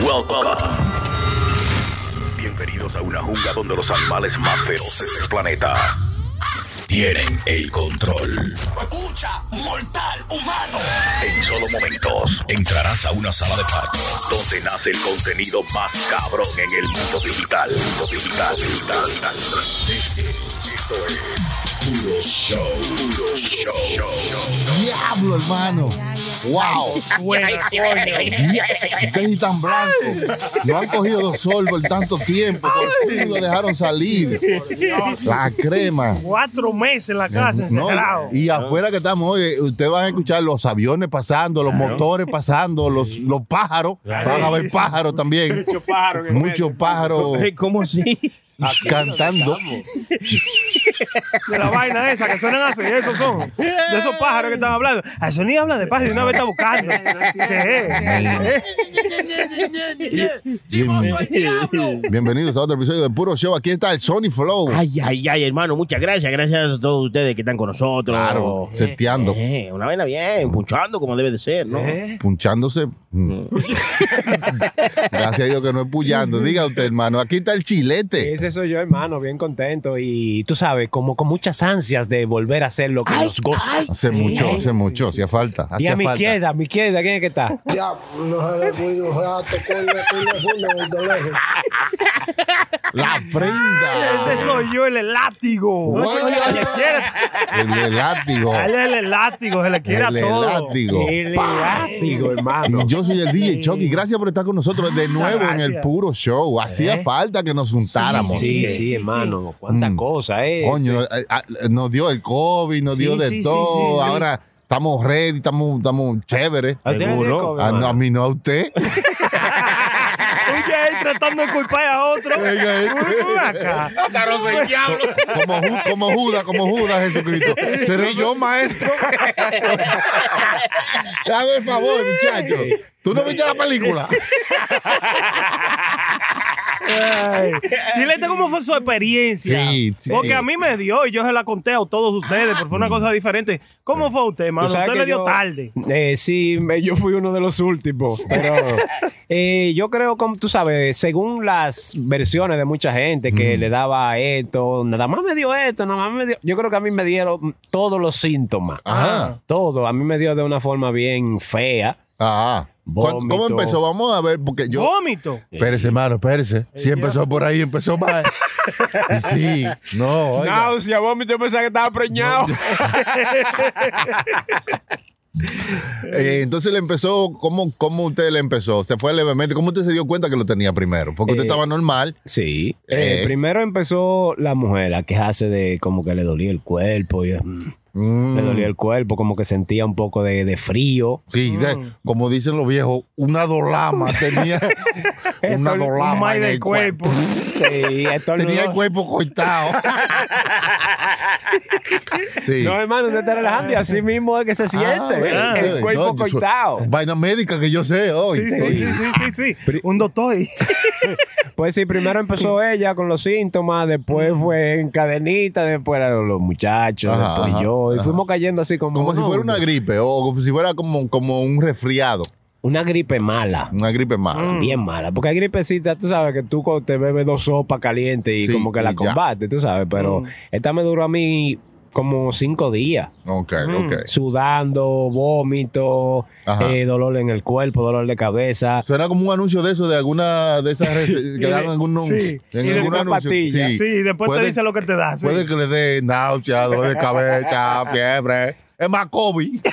Welcome. Bienvenidos a una jungla donde los animales más feroces del planeta tienen el control. Escucha, mortal humano. En solo momentos entrarás a una sala de parto donde nace el contenido más cabrón en el mundo digital. Mundo digital, digital, is- Esto es Puro Show. Puro Show. Diablo, hermano. Wow. Suena, coño. Ustedes tan blancos. No han cogido dos sorbos en tanto tiempo. Por fin lo dejaron salir. La crema. Cuatro meses en la casa, No, encerrado. y afuera que estamos hoy, ustedes van a escuchar los aviones pasando, los motores pasando, los, los pájaros. Van a ver pájaros también. Mucho pájaro en el Muchos pájaros ¿Cómo así? cantando. De la vaina esa que suenan así, esos son. De esos pájaros que están hablando. A eso ni habla de pájaros y una vez está buscando. ¿Qué Bienvenidos a otro episodio de Puro Show. Aquí está el Sony Flow. Ay, ay, ay, hermano, muchas gracias. Gracias a todos ustedes que están con nosotros. Claro, seteando. Eh, una vaina bien, punchando como debe de ser, ¿no? punchándose. Mm. Gracias a Dios que no es pullando. Diga usted, hermano, aquí está el chilete. Ese soy yo, hermano, bien contento. Y tú sabes, como con muchas ansias de volver a hacer lo que nos gusta. Hace mucho, hace mucho, hacía falta. Y Hacía a mi falta. izquierda, a mi izquierda, ¿quién es que está? Ya, no se descuide un rato con la prenda. Ese soy yo, el elátigo. Bueno. Se le quiere- El, látigo. A él es el elátigo, se le quiere El a todo. elátigo. El elástico, hermano. Y yo soy el DJ Chucky. Gracias por estar con nosotros de nuevo en el puro show. Hacía falta que nos juntáramos. Sí, sí, hermano. Cuántas Mm. cosas, ¿eh? Coño, eh, eh, nos dio el COVID, nos Sí, dio de sí, todo. sí, sí. Ahora estamos ready, estamos, estamos chéveres. ¿A. COVID, Ah, no, a mí no, a usted. Oye, ahí tratando de culpar a otro. Este. Uy, acá. Como, como Judas, como Judas Jesucristo. Seré yo, maestro. Dame el favor, muchacho. ¿Tú no viste la película? Ay. Chilete, ¿cómo fue su experiencia? Sí, sí, Porque sí. a mí me dio y yo se la conté a todos ustedes, porque fue una cosa diferente. ¿Cómo fue usted, mano? Tú sabes Usted le dio yo- tarde. Eh, sí, me- yo fui uno de los últimos. Pero eh, yo creo, como tú sabes, según las versiones de mucha gente que le daba esto, nada más me dio esto, nada más me dio. Yo creo que a mí me dieron todos los síntomas. Ajá. Todo. A mí me dio de una forma bien fea. Ajá. ¿Cuándo- ¿Cómo empezó? Vamos a ver, porque yo. Vómito. Espérese, hermano, espérese. Si empezó por ahí, empezó mal. Y sí, no, oiga. Náusea, vómito, pensaba que estaba preñado. Eh, entonces le empezó, ¿cómo, ¿cómo usted le empezó? ¿Se fue levemente? ¿Cómo usted se dio cuenta que lo tenía primero? Porque usted Eh, estaba normal. Sí. Eh, Eh. Primero empezó la mujer a quejarse de como que le dolía el cuerpo. y, mm, Mm, Le dolía el cuerpo, como que sentía un poco de, de frío. Sí, de- como dicen los viejos, una dolama tenía. una dolama. Un mal en del el cuerpo. Sí. Tenía el cuerpo cortado. sí. No, hermano, usted está relajando y así mismo es que se siente. Ah, el sí, cuerpo no, cortado. Vaina médica que yo sé hoy. Sí, sí, sí, sí, sí, sí. Un doctor. Pues sí, primero empezó ella con los síntomas, después fue en cadenita, después eran los muchachos, Ajá, después ajá, yo. Y ajá. fuimos cayendo así como. Como si fuera una gripe o como si fuera como, como un resfriado. Una gripe mala. Una gripe mala. Bien mala, porque hay gripecita, tú sabes que tú te bebes dos sopas calientes y Sí, como que la combates, tú sabes, pero esta me duró a mí como cinco días. Ok, ok. Sudando, vómito, eh, dolor en el cuerpo, dolor de cabeza. Suena como un anuncio de eso, de alguna de esas que dan en algún, Sí, en sí, de algún anuncio. pastilla. Sí, después te dice lo que te da. sí. Puede que le dé náusea, dolor de cabeza, fiebre. Es más COVID.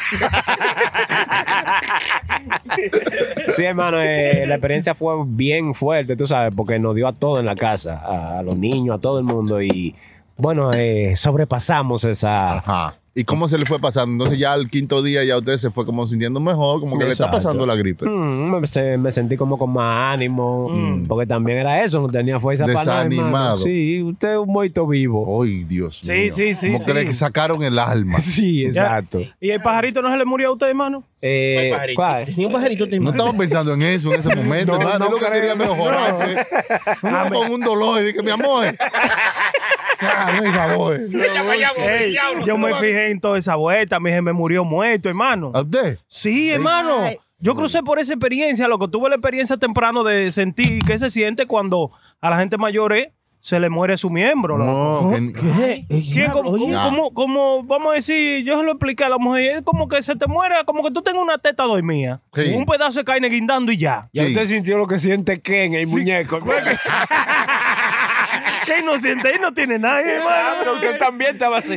Sí, hermano, eh, la experiencia fue bien fuerte, tú sabes, porque nos dio a todos en la casa, a, a los niños, a todo el mundo y bueno, eh, sobrepasamos esa... Ajá. ¿Y cómo se le fue pasando? Entonces ya al quinto día ya usted se fue como sintiendo mejor, como que le está pasando la gripe. Mm, me, se- me sentí como con más ánimo, porque también era eso, no tenía fuerza para nada. Desanimado. Sí, usted es un muerto vivo. Ay, Dios Sí, mío. sí, sí, Como sí. que le sacaron el alma. Sí, exacto. ¿Y el pajarito no se le murió a usted, hermano? Eh, ¿cuál? Ni un pajarito te No estaba pensando en eso en ese momento, No, hermano. no es lo que quería mejorarse. Uno con un dolor y dije, mi amor. Ey, yo me fijé en toda esa vuelta. Mi jefe me murió muerto, hermano. ¿A usted? Sí, hermano. Yo crucé por esa experiencia, loco. Tuve la experiencia temprano de sentir qué se siente cuando a la gente mayor eh, se le muere su miembro, loco. No, en- ¿Quién, como, como- Ya. como- como- vamos a decir, yo se lo expliqué a la mujer, es como que se te muere, como que tú tengas una teta dormida, Sí. un pedazo de carne guindando y ya. Ya Sí. usted sintió lo que siente Ken, el muñeco. ¿Qué inocente? Ahí no tiene nadie, Ah, pero hermano. usted también estaba así.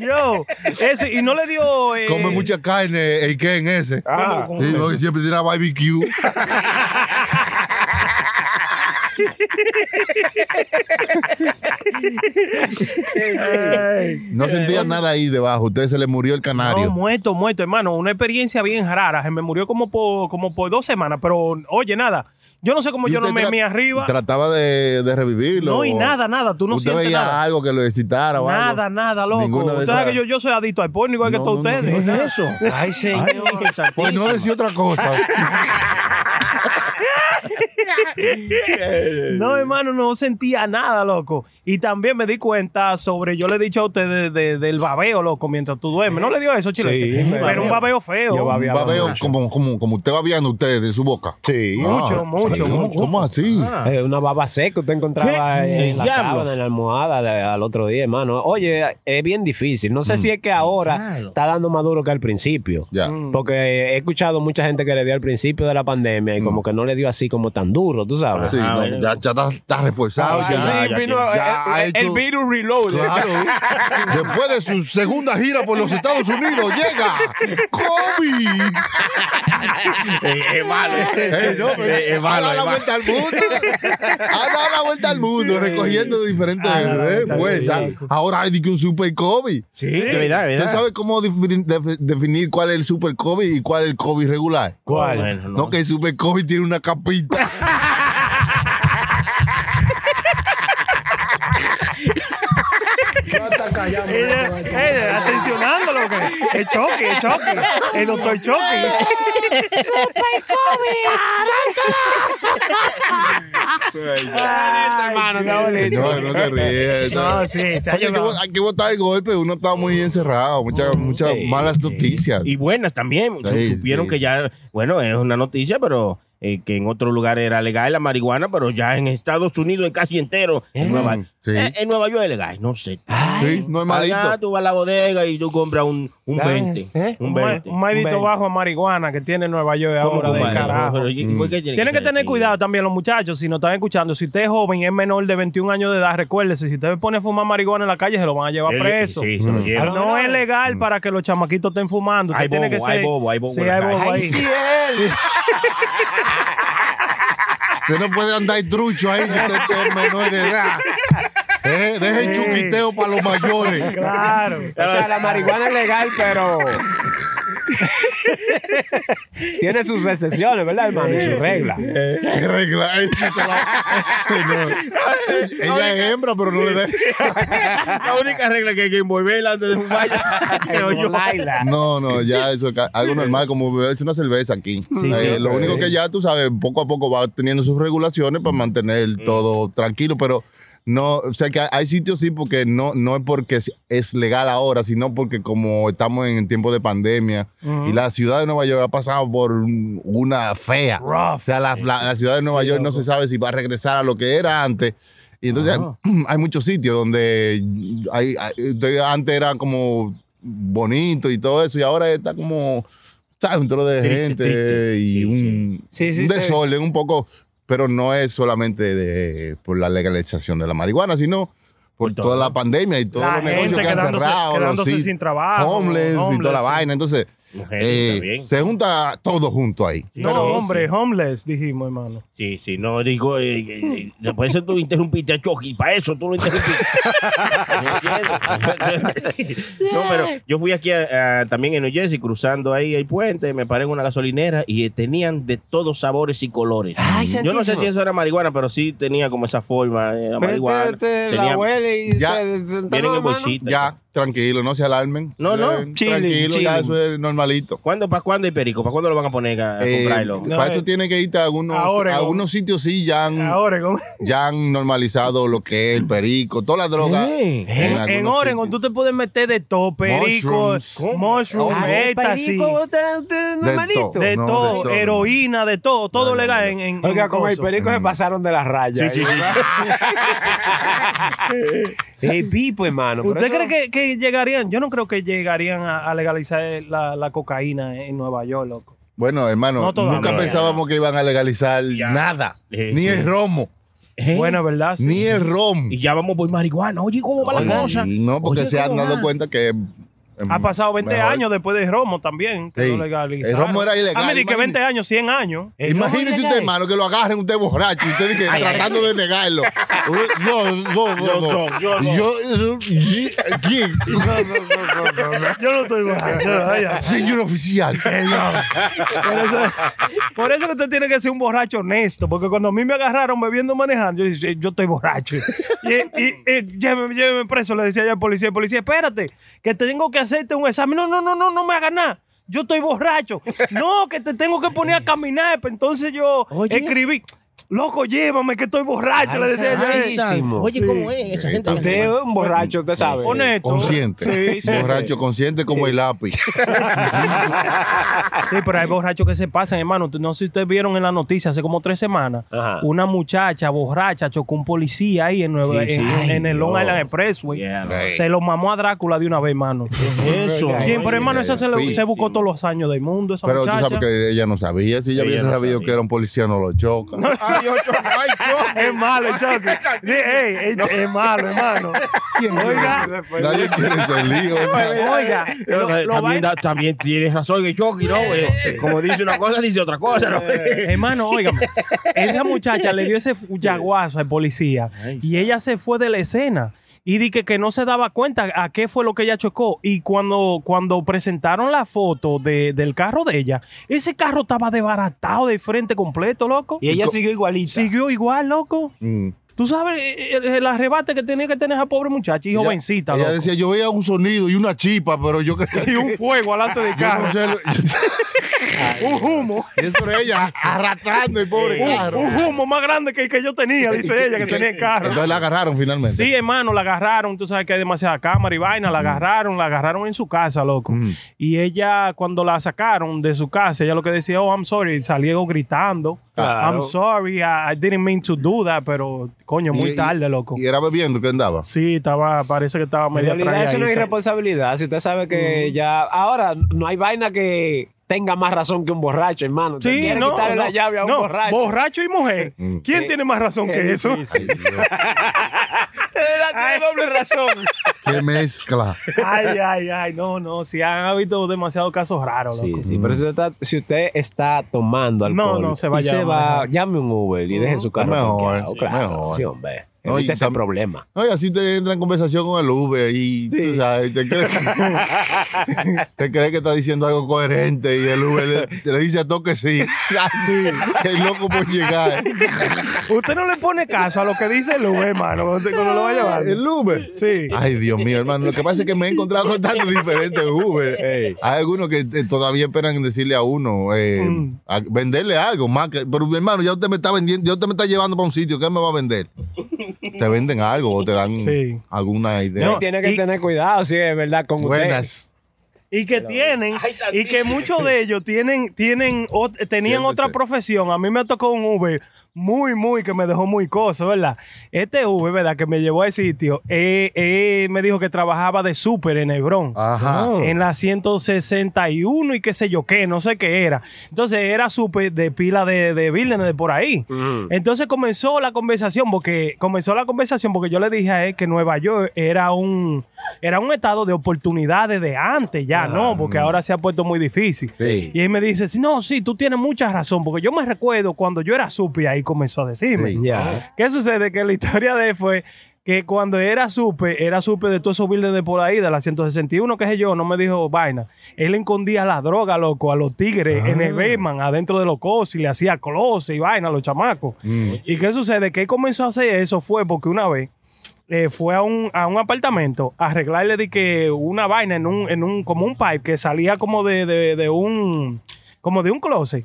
Yo, ese, y no le dio. eh, Come mucha carne, el Ken ese. Ah. Sí, porque siempre tiene barbecue. No sentía nada ahí debajo. Usted se le murió el No, canario. muerto, muerto, hermano. Una experiencia bien rara. Se me murió como por, como por dos semanas, pero oye, nada. Yo no sé cómo ¿Y yo no me arriba. Trataba de, de revivirlo. No, y nada, nada. Tú no ¿Usted sientes veía nada. algo que lo excitara o algo? Nada, nada, loco. Ninguna de Usted sabe esas- que yo, yo soy adicto al porno igual que No, todos no, no, ustedes. ¿qué es eso? Ay, señor. Pues no decía otra cosa. No, hermano, no sentía nada, loco. Y también me di cuenta sobre, yo le he dicho a ustedes de- de- del babeo, loco, mientras tú duermes. ¿No le dio eso, chile? Sí, Pero un babeo feo. Yo Un babeo mucho. como, como, como usted va viendo usted de su boca. Sí. Mucho, mucho, ¿Cómo, mucho. ¿Cómo así? Eh, una baba seca usted encontraba ¿Qué? en la sábana, en la almohada de- al otro día, hermano. Oye, es bien difícil. No sé si es que ahora Claro. está dando más duro que al principio. Ya. Porque he escuchado mucha gente que le dio al principio de la pandemia y como que no le dio así como tan duro, tú sabes. Sí, no, ya, ya está, está reforzado. Ah, ya. sí, ya, vino, ya eh, ha eh, el virus reload. Claro. Después de su segunda gira por los Estados Unidos, llega COVID. Es malo. No, pero Es ha malo. dado es la vuelta al mundo. Ha dado la vuelta al mundo, recogiendo diferentes Ha dado eh. Ahora hay de que un super COVID. Sí, de verdad, de ¿Usted verdad. sabe cómo definir, defi- definir cuál es el super COVID y cuál es el COVID regular? ¿Cuál? No, que el super COVID tiene una capita. Ya está callado. Ella, no, ella, atencionando lo que es choque, es choque. El doctor choque. hermano, está bonito. No, no se ríe. No, sí, se ha Oye, hay, que, hay que botar el golpe. Uno está muy encerrado. Muchas, muchas malas noticias. Y buenas también. Sí, Supieron sí. que ya, bueno, es una noticia, pero eh, que en otro lugar era legal la marihuana, pero ya en Estados Unidos, en casi entero, en Nueva, sí. eh, en Nueva York es legal, no sé. Sí, no es malito. Allá tú vas a la bodega y tú compras un, un 20. ¿Eh? Un Un ma- 20. un maldito bajo a marihuana que tiene Nueva York ¿Cómo ahora de carajo. Pero, ¿y por qué tiene Tienen que tener cuidado también los muchachos, si nos están escuchando. Si usted es joven y es menor de 21 años de edad, recuérdese, si usted se pone a fumar marihuana en la calle, se lo van a llevar preso. Sí, se lo llevan. No es legal para que los chamaquitos estén fumando. Usted Hay tiene bobo, que hay ser. bobo, hay bobo Sí, hay bobo ahí. Usted no puede andar trucho ahí si usted es menor de edad. Eh, deje el chuquiteo para los mayores. Claro. O sea, la marihuana es legal, pero. Tiene sus excepciones, ¿verdad, hermano? Y sus reglas. ¿Qué regla? No. Ella es hembra, pero no le da. La única regla que hay que envolverla antes de creo yo. No, no, ya eso es algo normal, como beberse una cerveza aquí. Eh, lo único que ya tú sabes, poco a poco va teniendo sus regulaciones para mantener todo tranquilo, pero no, o sea que hay- sitios sí, porque no, no es porque es- legal ahora, sino porque como estamos en tiempo de pandemia y la ciudad de Nueva York ha pasado por un- una fea. O sea, la, la- la ciudad de Nueva York no se sabe si va a regresar a lo que era antes. Y entonces hay muchos sitios donde hay, antes era como bonito y todo eso, y ahora está como. Un trozo de Triste, gente triste. y un, Sí, sí, un desorden un poco, pero no es solamente de, por la legalización de la marihuana, sino por Por todo. toda la pandemia y todos La los negocios que han cerrado, los sin trabajo, homeless, y toda homeless, la sí. vaina. Entonces, eh, también. se junta todo junto ahí. No, Pero- hombre, homeless, dijimos, hermano. Sí, sí, no, digo, eh, eh, eh, eso tú interrumpiste a Chucky, para eso tú lo interrumpiste. No, pero yo fui aquí a- a- también en New Jersey, cruzando ahí el puente, me paré en una gasolinera y eh, tenían de todos sabores y colores. yo no sé si eso era marihuana, pero sí tenía como esa forma, eh, la marihuana. la Tenía- huele y Ya, te- te- Vienen en bolsita. Ya, tranquilo, no se alarmen. No, no, Eh, chilling, tranquilo, ya eso es normalidad. Normalito. ¿Cuándo, ¿Para cuándo hay perico? ¿Para cuándo lo van a poner a, a Eh, comprarlo? para eso tiene que irte a algunos, A sitios sí ya han, ya han normalizado lo que es el perico, toda la droga. Eh. En, en Oregon sitios. tú te puedes meter de todo, perico, Mushrooms. mushroom, Ah, éxtasis, Perico, usted- usted De normalito. todo. No, de heroína, de todo, todo legal en, en Oiga, en como el perico se pasaron de la raya. Sí, sí, Es pipo, hermano. ¿Usted eso- cree que, que llegarían? Yo no creo que llegarían a, a legalizar la, la cocaína en Nueva York, loco. Bueno, hermano, No nunca pensábamos que iban a legalizar Ya. nada. Eh, ni sí. el romo. ¿Eh? Bueno, ¿verdad? Sí. Ni el rom. Y ya vamos por marihuana. Oye, ¿cómo va la cosa? No, porque Oye, se han ¿cómo dado va? cuenta que. Ha pasado 20 mejor. años después de Romo también. Que Sí. lo legalizaron. El romo era ilegal, Ah, me que imagínate. 20 años, 100 años. Imagínese usted, hermano, que lo agarren usted borracho y usted dice, tratando de negarlo. No, no, no, Yo no. no, yo no. Yo, yo- ¿quién? Yo no estoy borracho. Señor oficial. Por eso, por eso que usted tiene que ser un borracho honesto, porque cuando a mí me agarraron bebiendo manejando, yo dije, yo estoy borracho. Y, y, y lléveme, lléveme preso, le decía yo al policía, policía, espérate, que tengo que hacerte un examen. No, no, no, no, no me hagas nada. Yo estoy borracho. No, que te tengo que poner a caminar. Pues Entonces yo Oye. escribí, loco, llévame que estoy borracho, le decía yo. Ay. Oye, Sí. ¿cómo es? Esa gente Usted es un borracho, usted sabe. Honesto. Consciente. Sí, sí. Borracho consciente como el lápiz. Sí, pero hay borrachos que se pasan, hermano. No sé si ustedes vieron en la noticia hace como tres semanas. Ajá. Una muchacha borracha chocó un policía ahí en, Nueva, Sí, sí. en, Ay, en el Long. Island Expressway. Yeah, no. Se lo mamó a Drácula de una vez, hermano. Eso. ¿Quién? Pero hermano, esa se, le- se buscó todos los años del mundo, esa Pero tú muchacha. sabes que ella no sabía. Si ella Ella hubiese no sabido sabía. que era un policía, no lo choca. Es malo, Chucky. Ey, ey, es malo, hermano. Oiga, Nadie quiere ese lío. oiga. lo- lo también, tienes razón, Chucky, ¿no? Eh, Como dice una cosa, dice otra cosa, ¿no? Hermano, óigame, esa muchacha le dio ese yaguazo al policía y ella se fue de la escena. Y di que, que no se daba cuenta a qué fue lo que ella chocó. Y cuando, cuando presentaron la foto de- del carro de ella, ese carro estaba desbaratado de frente completo, loco. Y ella siguió igualita. Siguió igual, loco. Mm. Tú sabes el, el arrebate que tenía que tener esa pobre muchacha y Ella- jovencita, Ella loco. decía, yo veía un sonido y una chispa, pero yo creía y un fuego alante de Yo carro. no sé. un humo. Y es por ella arrastrando el pobre Un, carro. un humo más grande que el que yo tenía, dice ella, que tenía el carro. Entonces la agarraron finalmente. Sí, hermano, la agarraron. Tú sabes que hay demasiada cámara y vaina. La agarraron, la agarraron en su casa, loco. Y ella, cuando la sacaron de su casa, ella lo que decía, oh, I'm sorry, salió gritando. Claro. I'm sorry, I, I didn't mean to do that, pero coño, muy Y- tarde, loco. Y era bebiendo que andaba. Sí, estaba, parece que estaba En media realidad eso no es irresponsabilidad. Si usted sabe que ya. Ahora no hay vaina que tenga más razón que un borracho, hermano. Sí, quiere no, quitarle no, la llave a un no, borracho. y mujer. ¿Quién Sí. tiene más razón que Es eso? difícil. Tiene doble razón. Qué mezcla. ay, ay, ay, no, no. Si han habido demasiados casos raros, loco. Sí, sí, pero si usted, está, si usted está tomando No, alcohol, no, se vaya y se a va, llame un Uber y deje su carro Mejor, sí, claro, mejor. sí, hombre. No, y Evite ese problema. No, y así te entra en conversación con el Uber y tú sabes, te cree, te cree que está diciendo algo coherente y el Uber le, le dice a todo que sí. El loco por llegar. Usted no le pone caso a lo que dice el Uber, hermano, cuando, lo va a llevar. El Uber. Sí. Ay, Dios mío, hermano. Lo que pasa es que me he encontrado con tantos diferentes Uber. Hay algunos que eh, todavía esperan decirle a uno, eh, Mm. a- venderle algo más. Que, pero, hermano, ya usted me está vendiendo, ya usted me está llevando para un sitio. ¿Qué me va a vender? Te venden algo o te dan Sí. alguna idea. No, Tiene que y- tener cuidado, si es verdad, con usted. Buenas. Y que tienen, y que muchos de ellos tienen, tienen, tenían otra profesión. A mí me tocó un Uber muy, muy, que me dejó muy cosa, ¿verdad? Este Uber, ¿verdad? Que me llevó al sitio, eh, eh, me dijo que trabajaba de súper en Hebrón. Ajá. En la 161 y qué sé yo qué, no sé qué era. Entonces era súper de pila de, de de por ahí. Entonces comenzó la conversación, porque comenzó la conversación porque yo le dije a él que Nueva York era un, era un estado de oportunidades de antes ya, ¿no? Porque ahora se ha puesto muy difícil. Sí. Y él me dice, sí, no, sí, tú tienes mucha razón, porque yo me recuerdo cuando yo era súper, ahí comenzó a decirme. Sí. Ya. ¿Qué sucede? Que la historia de él fue que cuando era supe, era supe de todos esos buildings de por ahí, de la 161, qué sé yo, no me dijo vaina. Él escondía la droga, loco, a los tigres en el Bayman, adentro de los cosos, y le hacía close y vaina a los chamacos. ¿Y qué sucede? Que él comenzó a hacer eso fue porque una vez eh, fue a un, a un apartamento a arreglarle de que una vaina en un, en un, como un pipe que salía como de, de, de un, como de un closet.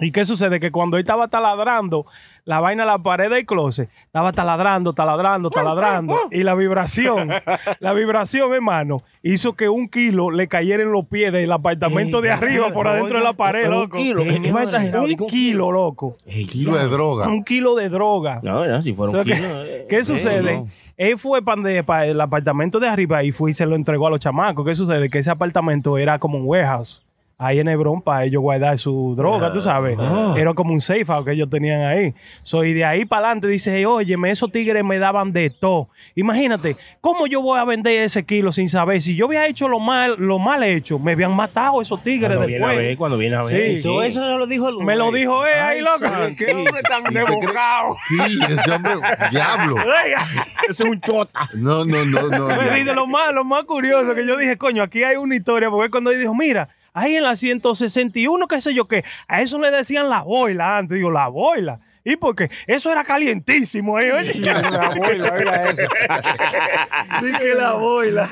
¿Y qué sucede? Que cuando él estaba taladrando la vaina en la pared del closet, estaba taladrando, taladrando, taladrando. y la vibración, la vibración, hermano, hizo que un kilo le cayera en los pies del apartamento de arriba por adentro de la pared, loco. Un kilo. Un kilo, loco. Kilo de droga. Un kilo de droga. No, no, si fuera O sea, un ¿qué, kilo. eh, qué eh, sucede? no. Él fue para el apartamento de arriba y fue y se lo entregó a los chamacos. ¿Qué sucede? Que ese apartamento era como un warehouse. Ahí en Hebrón para ellos guardar su droga, tú sabes. Era como un safe house que ellos tenían ahí. So, y de ahí para adelante dice, óyeme, esos tigres me daban de todo. Imagínate, ¿cómo yo voy a vender ese kilo sin saber? Si yo había hecho lo mal, lo mal hecho, me habían matado esos tigres Cuando viene a ver, después. cuando viene a ver. Sí. Todo eso se lo dijo el Me lo dijo él ahí, loco. ¿Qué hombre tan debocado? Sí, ese hombre, diablo. Ese es un chota. No, no, no, no. Me ya. dice lo más, lo más curioso que yo dije, coño, aquí hay una historia, porque cuando él dijo, mira, ahí en la 161, qué sé yo qué, a eso le decían la boila antes, digo, la boila. ¿Y por qué? Eso era calientísimo, ¿eh? Oye, La boila, oiga eso. Dije la boila.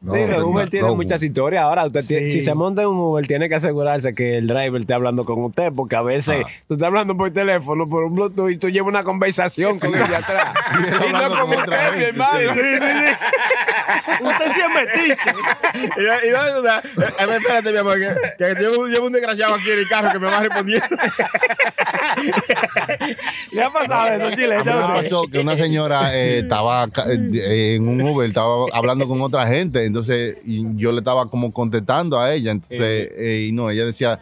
No, Digo, no, Uber no, tiene no. muchas historias. Ahora, usted tiene- Sí. si se monta en un Uber, tiene que asegurarse que el driver esté hablando con usted, porque a veces tú estás hablando por teléfono, por un Bluetooth, y tú llevas una conversación con el de atrás. Y no con usted, mi hermano. sí. Usted sí es metiche. Y, y no, o sea, eh, eh, espérate, mi amor, que, que llevo, llevo un desgraciado aquí en el carro que me va respondiendo. Le ha pasado eso, Chile. A mí me pasó que una señora eh, estaba ca- eh, en un Uber, estaba hablando con otra gente, entonces y yo le estaba como contestando a ella, entonces, eh, y no, ella decía,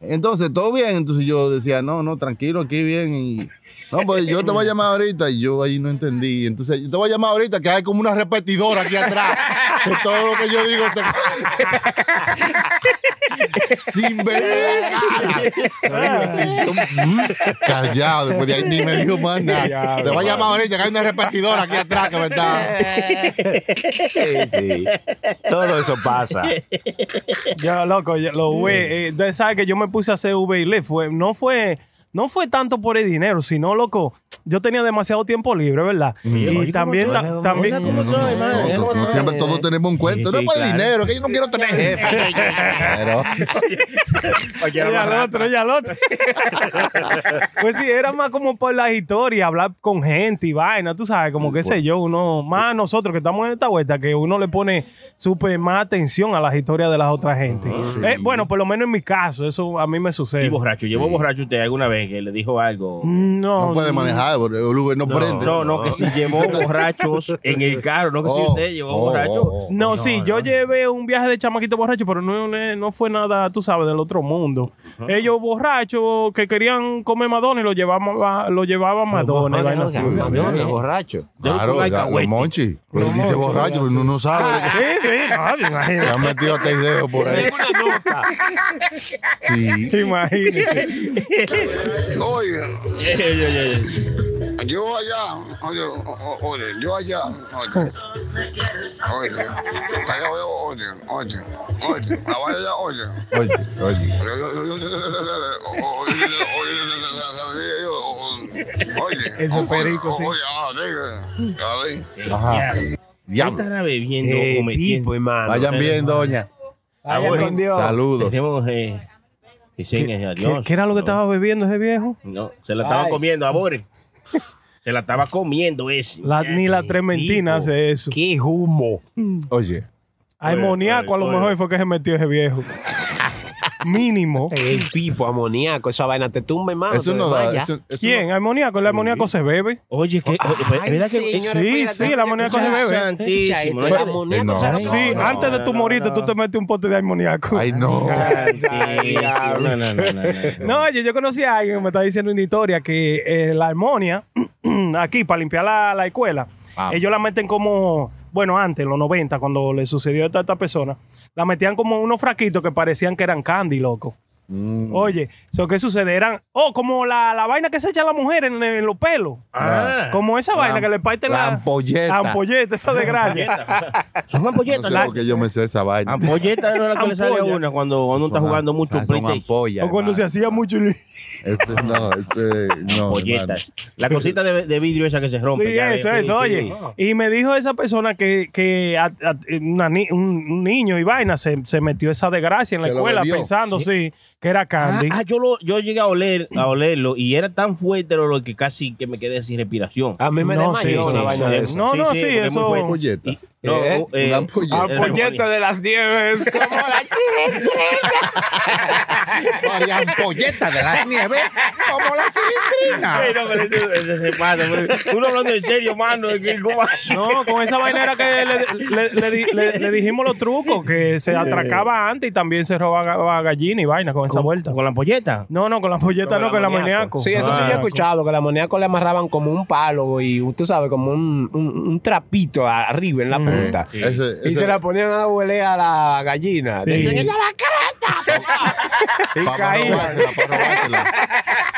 entonces, ¿todo bien? Entonces yo decía, no, no, tranquilo, aquí bien, y no, pues yo te voy a llamar ahorita, y yo ahí no entendí, entonces, yo te voy a llamar ahorita, que hay como una repetidora aquí atrás, que todo lo que yo digo te... Sin ver la cara. Callado, después de ahí ni me dijo más nada. Te voy a llamar ahorita que hay una repetidora aquí atrás que me está. Sí, sí. Todo eso pasa. Yo, loco, yo- lo güey, eh, ¿sabes que yo me puse a hacer Uber y Lyft? Fue, no fue, no fue tanto por el dinero, sino, loco, yo tenía demasiado tiempo libre, ¿verdad? Y también, ta- también, ¿Cómo soy, man? Nosotros- ¿Cómo soy? siempre todos tenemos un cuento. Sí, no es por el claro. dinero, que yo no quiero tener jefe. Pero, más al otro, oye al otro. pues sí, era más como por las historias, hablar con gente y vaina, tú sabes, como qué sé yo, uno, más nosotros que estamos en esta vuelta, que uno le pone súper más atención a las historias de las otras gente. Eh, bueno, por lo menos en mi caso, eso a mí me sucede. Y borracho, ¿llevó borracho usted alguna vez que le dijo algo? No, no puede manejar, porque el Uber no, prende. No, no, que si llevó borrachos en el carro, no que si Oh, usted llevó oh, borracho. oh, oh. No, sí, yo llevé un viaje de chamaquito borracho, pero no, no- no fue nada, tú sabes, del otro mundo. Ellos borrachos que querían comer Madonna y lo llevaban, a- lo llevaban Madonna. así. Madonna, borracho. Claro, los monchi. Pero él dice borracho, pero uno no sabe. Sí, sí, no, Se imagínate. han metido hasta ideos por ahí. Sí. Imagínate. Oye, Yeah, yeah, yeah, yeah. yo allá, oye, oye, yo allá, oye, oye, allá, oye, oye, oye, la vaya allá, oye. Oye, oye. Oye, Ese perico, sí. Oye, ah, ya Ajá. ¿Qué Diablo. estará bebiendo Eh, o metiendo? Vayan bien, doña. Saludos. Tenemos eh, ¿Qué, adiós. qué era lo que estaba bebiendo ese viejo? No, se la estaba Ay. comiendo, amores. Se la estaba comiendo ese. La- ni la trementina hace eso. Qué humo. Oye. Amoníaco a lo oye, mejor fue que se metió ese viejo. Mínimo. El pipo, amoníaco, esa vaina te tumba, hermano. Eso no da. desmayas. eso- eso ¿Quién? Amoníaco. El amoníaco se bebe. Oye, que. Ay, ¿Verdad que.? señores, Sí, espérate, sí, el amoníaco se bebe. Es amoníaco, No, Sí, no, antes de tu no, morirte, no. tú te metes un pote de amoníaco. Ay, no. No, no, no, no, no. No, oye, yo conocí a alguien que me estaba diciendo una historia que eh, la armonia, aquí, para limpiar la, la escuela, Ah. ellos la meten como, bueno, antes, los 90, cuando le sucedió a esta, esta persona, la metían como unos fraquitos que parecían que eran candy, loco. Oye, so, ¿qué sucede? Eran, oh, como la, la vaina que se echa la mujer en, en los pelos. Ah. Como esa vaina que le parte la, la ampolleta. La ampolleta, esa desgracia. Son No ampolletas. sé la- por qué yo me sé esa vaina. Ampolleta no es la que le sale a una cuando uno está jugando mucho Son PlayStation. ampollas, o cuando se hacía mucho. Ese no, ese no. Ampolleta. hermano. La cosita de, de vidrio esa que se rompe. Sí, ya eso, ve. eso, oye. Y me dijo esa persona que, que a- a- una un, un niño y vaina se, se metió esa desgracia en la escuela bebió. pensando, sí, que era Ah, candy. ah, yo, lo, yo llegué a oler a olerlo y era tan fuerte lo que casi que me quedé sin respiración. A mí me No, desmayó sí, una sí, vaina sí. de esa. No, no, sí, eso-. Ampolleta. Y- no, ¿Eh? eh, Una ampolleta. Ampolleta de las nieves, como la María ampolleta de la nieve como la chilindrina. Ay, no, pero eso- eso se pasa, Uno hablando en serio, mano. No, con esa vaina era que le, le- le di- le- le dijimos los trucos, que se atracaba antes y también se robaba gallina y vaina con esa vuelta. ¿Con la ampolleta? No, no, con la polleta no, con la amoníaco. Sí, eso sí yo he escuchado, que la amoníaco le amarraban como un palo y tú sabes, como un, un- un trapito arriba en la punta. Ese- Y se la ponían a huele a la gallina. Sí. Decían, "Ella la creta! y para caía. robársela, para robársela.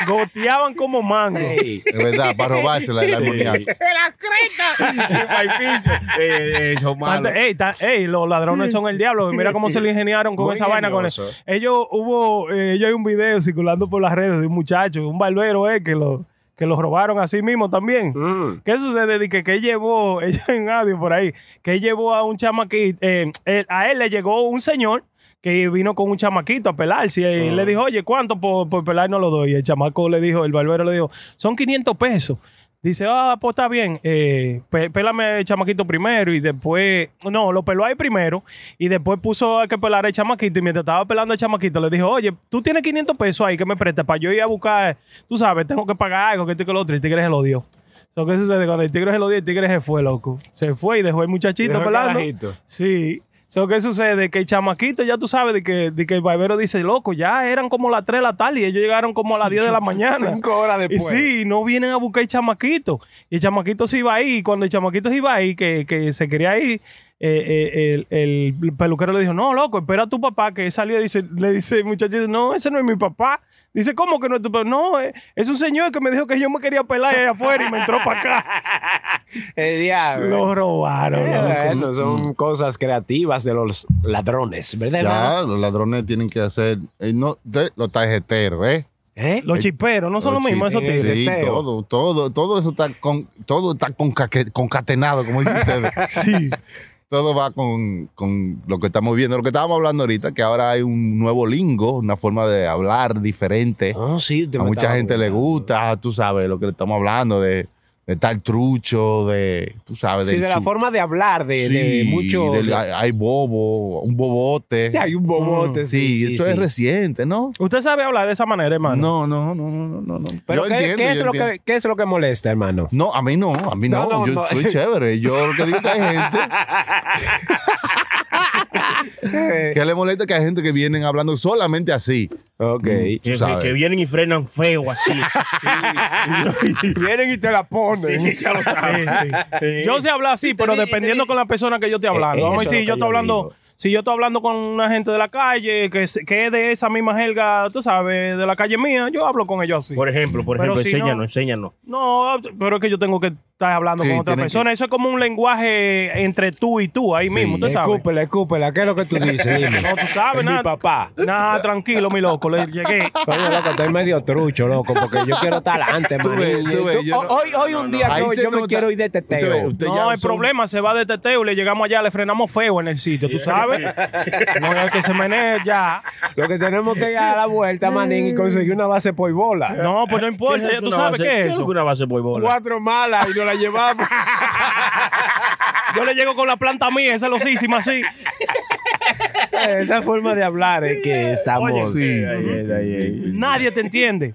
Goteaban como mango. Ey. Es verdad, para robársela el amoníaco. Eh, Eso malo. Antes- ey, ta- ey, los ladrones son el diablo. Mira cómo se le ingeniaron con Muy esa vaina. Con eso. Ellos hubo, eh, ellos hay un video circulando por las redes de un muchacho, un barbero, eh, que lo, que lo robaron así mismo también. Mm. ¿Qué sucede? De que, que llevó, ella en audio por ahí, que llevó a un chamaquito, eh, él- a él le llegó un señor que vino con un chamaquito a pelarse y él le dijo, oye, ¿cuánto por, por pelar no lo doy? Y el chamaco le dijo, el barbero le dijo, son 500 pesos. Dice, ah, pues está bien, eh, pélame el chamaquito primero y después, no, lo peló ahí primero y después puso a que pelar el chamaquito y mientras estaba pelando el chamaquito le dijo, oye, tú tienes 500 pesos ahí que me prestes para yo ir a buscar, tú sabes, tengo que pagar algo, que esto y que lo otro, y el tigre se lo dio. So, ¿Qué sucede? Cuando el tigre se lo dio, el tigre se fue, loco. Se fue y dejó el muchachito Dejó el pelando. carajito. Sí. So, ¿Qué sucede? Que el chamaquito, ya tú sabes, de que, de que el barbero dice, loco, ya eran como las 3 de la tarde y ellos llegaron como a las 10 de la mañana. Cinco horas Y después. sí, no vienen a buscar el chamaquito. Y el chamaquito se iba ahí. Y cuando el chamaquito se iba ahí, que, que se quería ir, eh, eh, el, el peluquero le dijo, no, loco, espera a tu papá, que salió y dice, le dice el muchachito, no, ese no es mi papá. Dice, ¿cómo que no es tu papá? No, eh, es un señor que me dijo que yo me quería pelar allá afuera y me entró para acá. El diablo. Lo robaron. Eh, bueno, son cosas creativas de los ladrones, ¿verdad? Ya, los ladrones tienen que hacer eh, no, de- los tarjeteros, ¿eh? ¿Eh? Los chiperos, no son Los lo mismo esos tigres. Sí, todo, todo, todo eso está con, todo está concatenado, como dicen ustedes. Sí. Todo va con, con lo que estamos viendo, lo que estábamos hablando ahorita, que ahora hay un nuevo lingo, una forma de hablar diferente. Oh, sí, A mucha gente le gusta, tú sabes, lo que le estamos hablando de, de tal trucho, de, tú sabes, Sí, de la forma de hablar, de, mucho. del- hay, hay bobo, un bobote. Sí, hay un bobote, sí. Sí, sí, esto sí. es reciente, ¿no? ¿Usted sabe hablar de esa manera, hermano? No, no, no, no, no, no. Pero Yo ¿qué, entiendo, qué es yo lo que, ¿qué es lo que molesta, hermano? No, a mí no, a mí no. No, no, yo no. soy chévere. Yo lo que digo es que hay gente que le molesta que hay gente que vienen hablando solamente así. Ok. Que, Tú sabes. que vienen y frenan feo así. Vienen y te la ponen. ya lo sabes. Sí, sí. Yo sé hablar así, pero dependiendo con la persona que yo esté hablando. Eh, Vamos a decir, yo que estoy hablando, digo. Si yo estoy hablando con una gente de la calle, que, es- que es de esa misma jerga, tú sabes, de la calle mía, yo hablo con ellos así. Por ejemplo, por ejemplo, si no- enséñanos, enséñanos. No, pero es que yo tengo que estar hablando Sí, con otra persona. Eso es como un lenguaje entre tú y tú, ahí Sí. mismo, ¿tú sabes? Escúpela, escúpela. ¿Qué es lo que tú dices? Dime. No, tú sabes, Es nada. mi papá. Nada, tranquilo, mi loco, le llegué. Coño, loco, estoy medio trucho, loco, porque yo quiero estar adelante, man. no- hoy, hoy un día que se yo me quiero ir de teteo. usted No hay son- problema, se va de teteo y le llegamos allá, le frenamos feo en el sitio, tú sabes. No es que se menee ya. Lo que tenemos que ir a la vuelta, manín, y conseguir una base por bola. No, pues no importa, ¿Qué ya tú sabes base- qué es ¿Qué eso. es una base por bola? Cuatro malas y nos la llevamos. Yo le llego con la planta mía, esa losísima así. Esa forma de hablar es que estamos. Oye, Sí, Ay, sí, ay, sí, ay, ay. sí, sí. Nadie te entiende.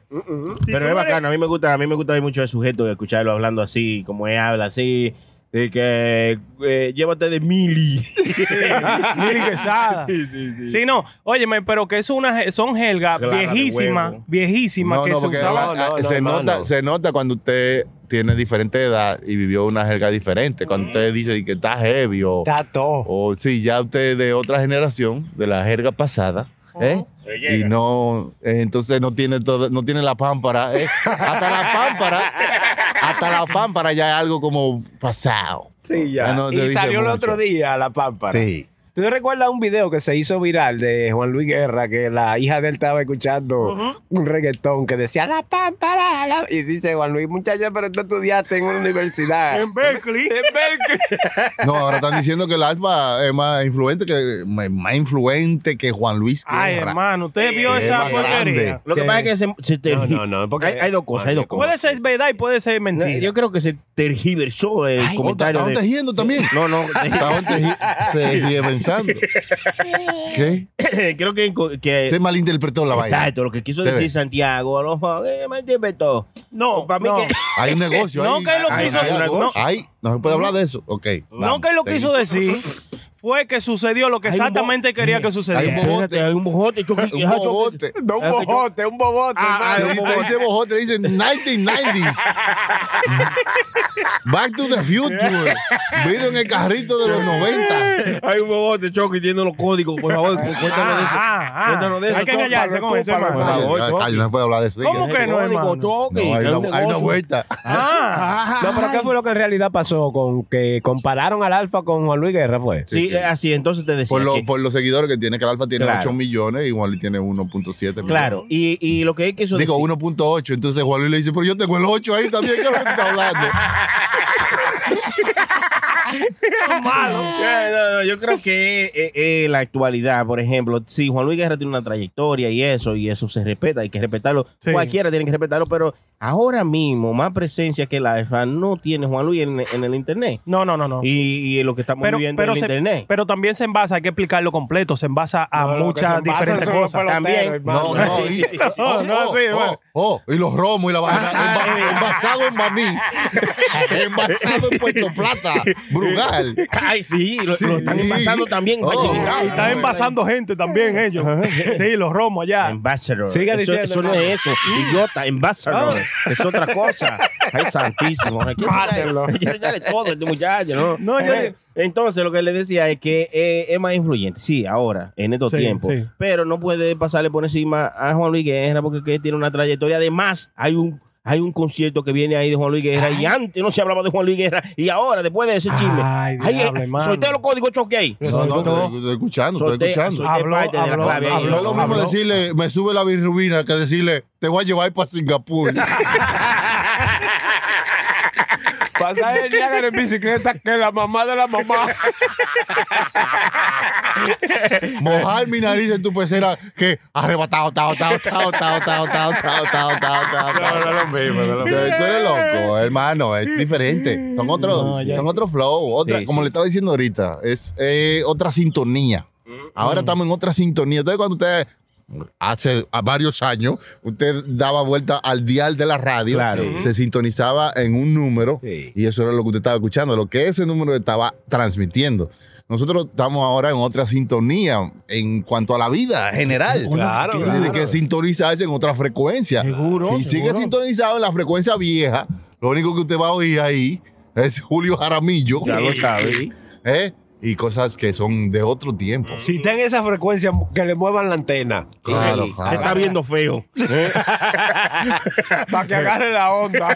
Pero es bacano, a mí me gusta, a mí me gusta mucho el sujeto de escucharlo hablando así, como él habla así, de que eh, llévate de mili. Mili Quesada. Sí, no. Óyeme, pero que es una, son de viejísimas, viejísimas No, que no, se usaban. no, no, se, nota, se nota cuando usted tiene diferente edad y vivió una jerga diferente. Cuando usted dice que está heavy o, Está todo. o sí, ya usted de otra generación, de la jerga pasada, ¿eh? y no, eh, entonces no tiene todo, no tiene la pámpara. eh. Hasta la pámpara, hasta la pámpara ya es algo como pasado. Sí, ya. No y salió el mucho. otro día la pámpara. Sí. ¿Tú te recuerdas un video que se hizo viral de Juan Luis Guerra que la hija de él estaba escuchando un reggaetón que decía la pámpara? la-". Y dice Juan Luis, muchacha, pero tú estudiaste en una universidad. En Berkeley. En Berkeley. No, ahora están diciendo que el alfa es más influente que más influente que Juan Luis Ay, Guerra. hermano, usted vio Es esa porquería. grande. Lo que Sí. pasa es que se, se No, no, no, porque- hay, hay dos cosas, hay dos cosas. Puede ser verdad y puede ser mentira. Yo creo que se tergiversó el Ay, comentario. estaban de- tejiendo también. No, no. Estaban teji- tergiversando. ¿Qué? creo que, que Se malinterpretó la vaina. Exacto, lo que quiso decir Santiago, a los eh, me interpretó. No, para mí no. que Hay un negocio. No, ahí. que lo Hay- quiso- hay no. Hay- no se puede hablar de eso. Ok. No vamos, que lo quiso decir fue que sucedió lo que Hay un exactamente quería que Hay un sucediera. hay un bojote, choque, Un ajá, choque. bobote. No, un bojote, un bobote. Ah, hermano. ah, un dice bojote, le dice 1990s. Back to the future. Vino en el carrito de los 90. Hay un bobote, choque, y tiene los códigos. Por favor, cu- cuéntanos de eso. Ah, ah, Cuéntanos de eso. Hay que callarse con eso, no se puede hablar de eso. ¿Cómo que no, hermano? No, hay, un una, hay vuelta. Ah, No, pero ¿qué fue lo que en realidad pasó? Con que compararon al Alfa con Juan Luis Guerra, fue. Sí, eh, así, entonces te decía Por, lo- que- por los seguidores que tiene, que el Alfa tiene Claro. 8 millones y Juan Luis tiene 1.7 millones. Claro, y, y lo que que eso Digo decir- 1.8. Entonces Juan Luis le dice, pero yo tengo el 8 ahí también. ¿Qué es lo que está hablando? Ya, no, no, yo creo que eh, eh, la actualidad, por ejemplo, sí, Juan Luis Guerra tiene una trayectoria y eso, y eso se respeta, hay que respetarlo. Sí. Cualquiera tiene que respetarlo, pero ahora mismo, más presencia que la alfa no tiene Juan Luis en, en el internet. no, no, no, no. Y, y en lo que estamos Pero, viviendo pero, en el se- internet. pero también se envasa, hay que explicarlo completo, se envasa a No, muchas diferentes cosas. peloteros, También. hermano. No, no. Sí, y- sí, sí, sí, sí. Oh, No, oh, sí, oh, bueno. oh, y los romos y la vaina. Enva- envasado en maní. envasado en Puerto Plata. Brugal. Ay, sí, lo, lo están envasando también. Oh. están envasando gente también ellos. Sí, los romos allá. Ambassador. Siga eso, diciendo, eso no es eso. Idiota, ambassador. Es otra cosa. Ay, santísimo. Hay que Mátenlo. enseñarle- hay que enseñarle todo a este muchacho, ¿no? No, yo- Eh, Entonces, lo que le decía es que eh, es más influyente. Sí, ahora, en estos Sí, tiempos. sí. Pero no puede pasarle por encima a Juan Luis Guerra porque que tiene una trayectoria. Además, hay un. Hay un concierto que viene ahí de Juan Luis Guerra y antes no se hablaba de Juan Luis Guerra y ahora, después de ese chisme, Ay, ahí, diablo, hermano. sortea los códigos choque ahí. No, no, estoy, estoy escuchando, estoy escuchando. Habló, parte de la habló, clave. No es lo mismo habló. decirle, me sube la bilirrubina que decirle, te voy a llevar para Singapur. Pasa el Niágara en bicicleta que la mamá de la mamá. Mojar mi nariz en tu pecera que arrebatado, tao, tao, tao, tao, tao, tao, tao, tao, tao, tao, tao. lo mismo, no Tú eres loco, hermano, es diferente. Son otros No, son sí. otro flow, otra, Sí, como sí. le estaba diciendo ahorita, es eh, otra sintonía. Ahora estamos en otra sintonía. Entonces, cuando usted hace a varios años, usted daba vuelta al dial de la radio, Claro. se sintonizaba en un número Sí. y eso era lo que usted estaba escuchando, lo que ese número estaba transmitiendo. Nosotros estamos ahora en otra sintonía en cuanto a la vida general. Claro, Tiene claro. que sintonizarse en otra frecuencia. Seguro, Si sigue seguro. sintonizado en la frecuencia vieja, lo único que usted va a oír ahí es Julio Jaramillo. Ya lo sabe. ¿eh? Y cosas que son de otro tiempo. Si está en esa frecuencia, que le muevan la antena. Claro, Sí, claro. Se está viendo feo. Para que agarre la onda.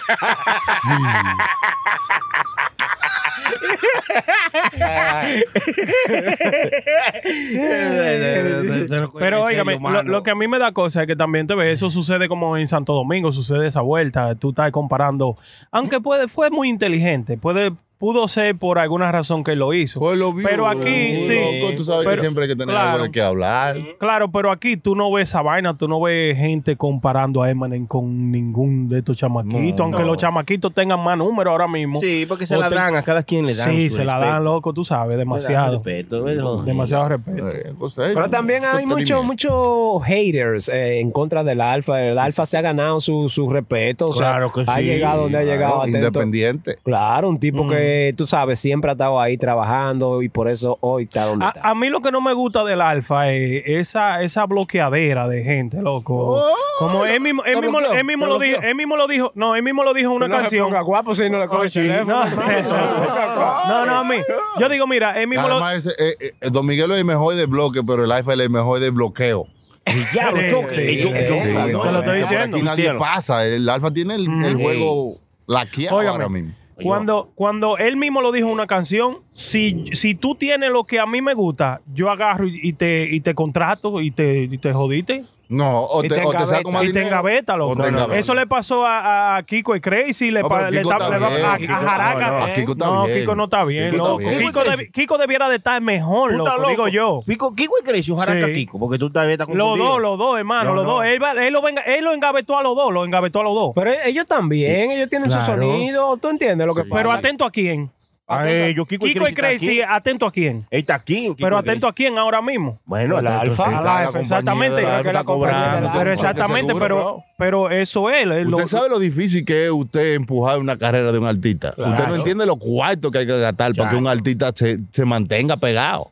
Pero óigame, lo, lo que a mí me da cosa es que también te ves, eso sucede como en Santo Domingo, sucede esa vuelta, tú estás comparando, aunque puede, fue muy inteligente, puede, pudo ser por alguna razón que lo hizo. Pues lo vio, pero aquí, sí. loco, tú sabes pero- que siempre hay que tener claro. algo de qué hablar. Claro, pero aquí tú no ves esa vaina, tú no ves gente comparando a Eminem con ningún de estos chamaquitos, No, aunque no. los chamaquitos tengan más números ahora mismo. Sí, porque se la te- dan, a cada quien le dan. Sí, su se la dan, loco, tú sabes, demasiado. respeto, ¿verdad? Demasiado respeto. Eh, pues, eh, Pero también hay muchos muchos haters eh, en contra del Alfa. El Alfa se ha ganado su, su respeto. o sea, Claro que ha sí, llegado donde ha llegado. atento. Independiente. Claro, un tipo que tú sabes, siempre ha estado ahí trabajando y por eso hoy está donde está. A, a mí lo que no me gusta del alfa es esa, esa bloqueadera de gente, loco. Como él mismo, él ¿Te mismo, él mismo ¿Te lo dijo, él mismo lo dijo, no, él mismo lo dijo en una No canción. guapo si no le coge el teléfono. No, no, no, a mí. Yo digo, mira, él mismo lo, ese, eh, eh, Don Miguel es el mejor de bloque, pero el iPhone es el mejor de bloqueo. Sí, choque. sí, Eh, yo- sí, yo- sí, no, te lo estoy diciendo. Aquí nadie pasa. El Alfa tiene el, el juego laqueado ahora mismo. Cuando, cuando él mismo lo dijo en una canción, si, si tú tienes lo que a mí me gusta, yo agarro y, y te, y te contrato y te, y te jodiste. No, o te, te o te saco más y te dinero, engaveta, loco. o te engaveta. Eso le pasó a, a Kiko y Crazy. Le, No, pa- le Kiko está- está le va- bien, a, a Jaraca. no, no, Kiko está No, bien. Kiko no está bien, Kiko está loco. bien. Kiko, debi- Kiko debiera de estar mejor, loco, estás digo yo. Kiko, Kiko y Cresci, ojalá Sí. Kiko, porque tú estás Los confundido. dos, los dos, hermano, No, los no. dos. Él, lo venga- él lo engavetó a los dos, lo engavetó a los dos. Pero ellos también, ellos tienen su sonido. ¿Tú entiendes lo que pasa? Pero atento a quién. A ellos, Kiko, Kiko y Crazy, atento a quién. Él está aquí. Kiko Pero y atento a quién ahora mismo. Bueno, atento, Alfa. sí. A la la F, exactamente. la F está la cobrando, la- tiene Pero exactamente, seguro, pero, bro. pero eso es. es lo- Usted sabe lo difícil que es usted empujar una carrera de un artista. Usted no entiende lo cuarto que hay que gastar para que un artista se, se mantenga pegado.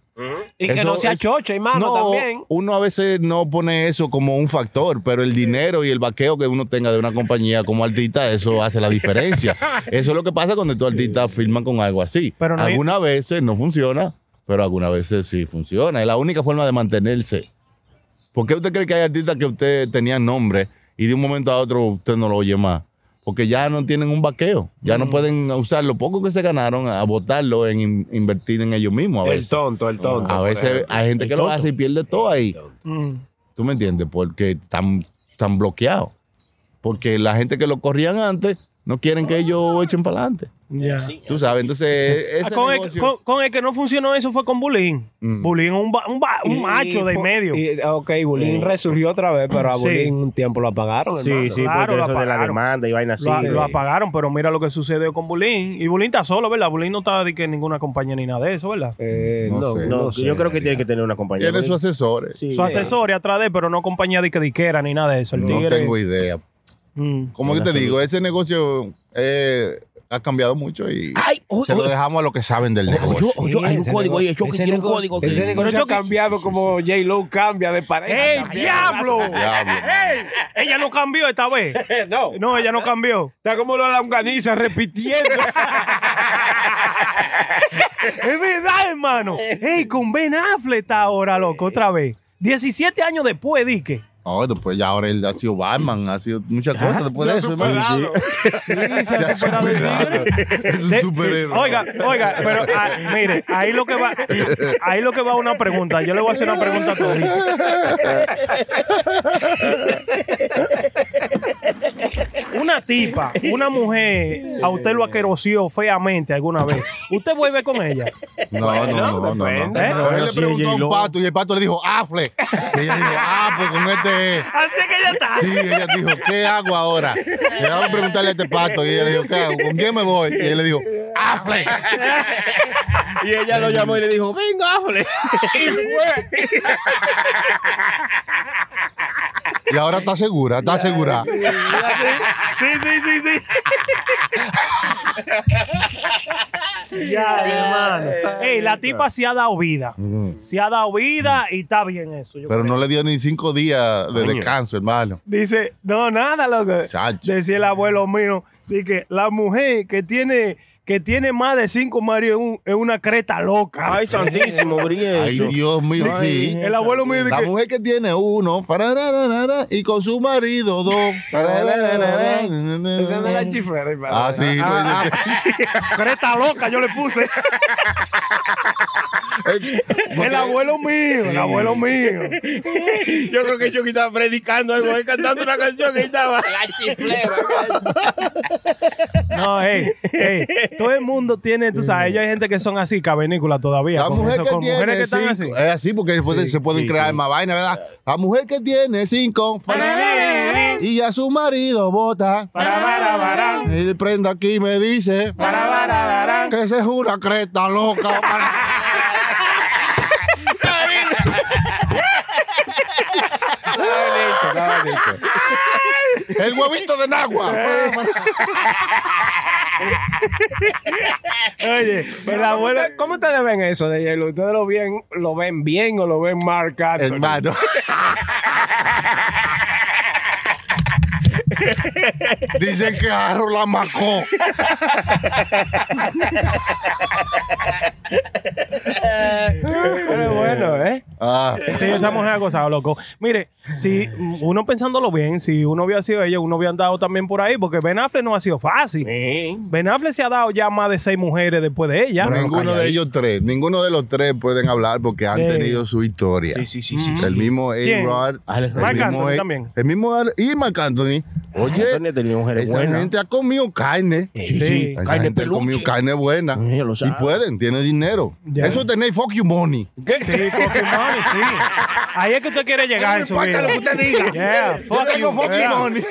Y que no sea es- chocho, hermano, No, también. uno a veces no pone eso como un factor, pero el dinero y el vaqueo que uno tenga de una compañía como artista, eso hace la diferencia. eso es lo que pasa cuando estos artistas firman con algo así. Pero no hay- algunas veces no funciona, pero algunas veces sí funciona. Es la única forma de mantenerse. ¿Por qué usted cree que hay artistas que usted tenía nombre y de un momento a otro usted no lo oye más? Porque ya no tienen un vaqueo. Ya Mm. no pueden usar lo poco que se ganaron a botarlo en in- invertir en ellos mismos. A El tonto, el tonto. a veces ejemplo. hay gente que lo hace y pierde todo ahí. Mm. ¿Tú me entiendes? Porque están, están bloqueados. Porque la gente que lo corrían antes no quieren que ellos echen para adelante. Ya. Tú sabes, entonces Ah, con, el, negocio- con- con el que no funcionó eso fue con Bulín. Mm. Bulín es un, ba- un, ba- un Y- macho de y- medio. y- ok, Bulín resurgió otra vez, pero a Sí. Bulín un tiempo lo apagaron. Sí, hermano. sí, Claro, porque lo eso de la apagaron. demanda y vaina así. lo, de- lo apagaron, pero mira lo que sucedió con Bulín. Y Bulín está solo, ¿verdad? Bulín no está de que en ninguna compañía ni nada de eso, ¿verdad? Eh, No no, sé. No, no sé, yo creo que en tiene que tener una compañía. tiene sus asesores. Sí, Su eh, asesor y atrás de, pero no compañía de que diquera ni nada de eso. El No tigre. tengo idea. Mm. Como que te digo, ese negocio eh, ha cambiado mucho y Ay, oye, se lo oye. dejamos a los que saben del negocio. Oye, hay un código Chucky ese tiene un código. Ese que- negocio ha cambiado como J-Lo cambia de pareja. ¡Ey, también. diablo! Diablo. ¡Ey! Ella no cambió esta vez. No. No, ella no cambió. Está como la longaniza repitiendo. Es verdad, hermano. Ey, con Ben Affleck está ahora, loco, otra vez. 17 años después, Dique. No, después ya ahora él ha sido Batman, ha sido muchas cosas después de eso, hermano. Sí, se ha superado el tigre. Es un De- superhéroe. Oiga, oiga, pero ah, mire, ahí lo que va, ahí lo que va una pregunta. Yo le voy a hacer una pregunta a todos. Una tipa, una mujer, a usted lo aquerosió feamente alguna vez. ¿Usted vuelve con ella? No, no, no, no, no. Él le preguntó a un pato y el pato le dijo, Afle. Y ella dijo, ah, pues con este Así es que ella está. Sí, ella dijo, ¿qué hago ahora? Le vamos a preguntarle a este pato. Y ella le dijo, ¿qué hago? ¿Con quién me voy? Y él le dijo, Afle. Y ella lo llamó y le dijo, venga, hable. Y ahora está segura, está segura. Sí, sí, sí, sí. ya, hermano. Ey, la tipa se ha dado vida. Se ha dado vida y está bien eso. yo Pero creo. no le dio ni cinco días de descanso, hermano. Dice, no, nada, loco. Chacho. Decía el abuelo mío, dice que la mujer que tiene, que tiene más de cinco un- es una creta loca. Ay, santísimo, Ay, brieto. Dios mío, sí. el abuelo mío La mujer que tiene uno y con su marido dos. Esa no es la chiflera, hermano. Ah, sí. Ah, creta loca, yo le puse. el abuelo mío, el abuelo mío. Yo creo que yo que estaba predicando algo, ahí cantando una canción que estaba. La chiflera. No, hey, hey, todo el mundo tiene, tú sabes, hay gente que son así, cavernícolas todavía. La con mujer eso, que con tiene mujeres que están cinco, así. es así porque después se pueden crear más vainas, ¿verdad? La mujer que tiene cinco y a su marido bota. Y prenda aquí me dice que esa es una creta loca. El huevito de Nagua. Oye, el abuelo. ¿Cómo ustedes ven eso de hielo? ¿Ustedes lo ven, lo ven bien o lo ven Marc Anthony? Hermano. Dicen que Aro la macó. Pero bueno, ¿eh? Ah, Sí, esa mujer ha gozado, loco. Mire, si uno pensándolo bien, si uno hubiera sido ella, uno hubiera andado también por ahí, porque Ben Affleck no ha sido fácil. Sí. Ben Affleck se ha dado ya más de seis mujeres después de ella. ninguno de ellos tres, ninguno de los tres pueden hablar porque han Eh. tenido su historia. Sí, sí, sí, sí, El mismo. A-Rod. El mismo Anthony A- también. El mismo y Marc Anthony. Oye, mujeres esa buenas. gente ha comido carne. Sí. Esa Carne gente ha comido carne buena. Sí, lo y sabe. pueden, tienen dinero. Ya. Eso es tener fuck you money. Sí, fucking money, sí. Ahí es que usted quiere llegar en su vida. lo que usted diga. Yeah, Yo fuck tengo you, fuck you yeah. money.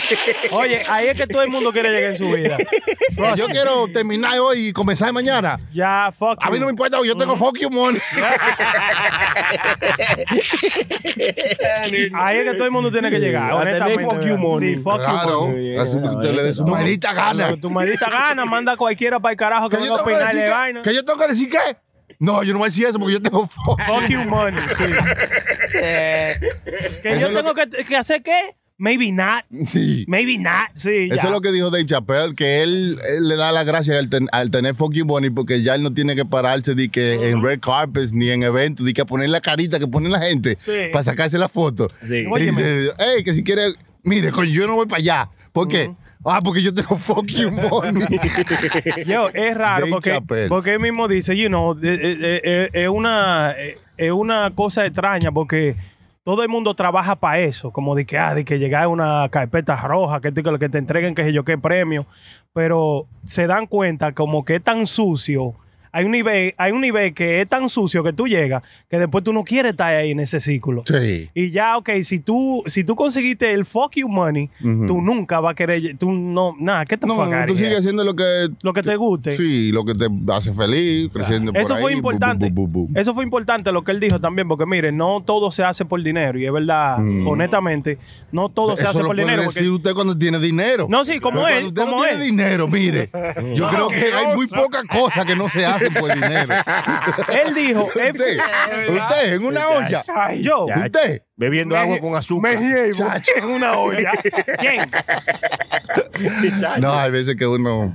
Oye, ahí es que todo el mundo quiere llegar en su vida. Yo quiero terminar hoy y comenzar mañana. Ya, fuck A mí you. no me importa, yo tengo fuck you money. Ahí es que todo el mundo tiene que llegar. A tener honestamente, fuck you ¿verdad? money. Sí, fuck you Claro, money. así que usted le dé su maldita gana. Que Tu maldita gana, manda a cualquiera para el carajo que Que venga yo a que que- vaina. que yo tengo que decir qué. No, yo no voy a decir eso porque yo tengo fuck. Fuck you money, sí. que Eso yo tengo que, que hacer qué? Maybe not. Sí. Maybe not. Sí, ya. Eso es lo que dijo Dave Chappelle, que él, él le da la gracia al, ten- al tener fuck you money porque ya él no tiene que pararse de que en red carpets ni en eventos, de que poner la carita que pone la gente Sí. para sacarse la foto. Sí. Y dice, hey, que si quiere, mire, coño, yo no voy para allá. ¿Por qué? Ah, porque yo tengo fuck you money. Yo, es raro Dave porque, Chappelle. porque él mismo dice, you know, eh, eh, es una, eh, es una cosa extraña porque todo el mundo trabaja para eso, como de que, ah, de que llegar a una carpeta roja, que te, que te entreguen que sé yo qué premio, pero se dan cuenta como que es tan sucio. Hay un nivel, hay un nivel que es tan sucio que tú llegas que después tú no quieres estar ahí en ese círculo. Sí. Y ya, ok, si tú, si tú conseguiste el fuck you money, tú nunca vas a querer, tú no, nada, ¿qué te No, fuck tú sigues haciendo lo que... Lo que te guste. Sí, lo que te hace feliz, creciendo por Eso fue importante. bu- bu- bu. Eso fue importante lo que él dijo también, porque mire, no todo se hace por dinero. Y es verdad, honestamente, no todo se hace lo por puede dinero. decir porque- usted cuando tiene dinero. No, sí, como Pero él, Cuando usted como no tiene él. dinero, mire. Yo creo que hay muy pocas cosas que no se hacen por dinero. Él dijo, Usted, usted en una olla. Ay, yo, Ya. Usted. Bebiendo agua con azúcar. en una olla. ¿Quién? No, hay veces que uno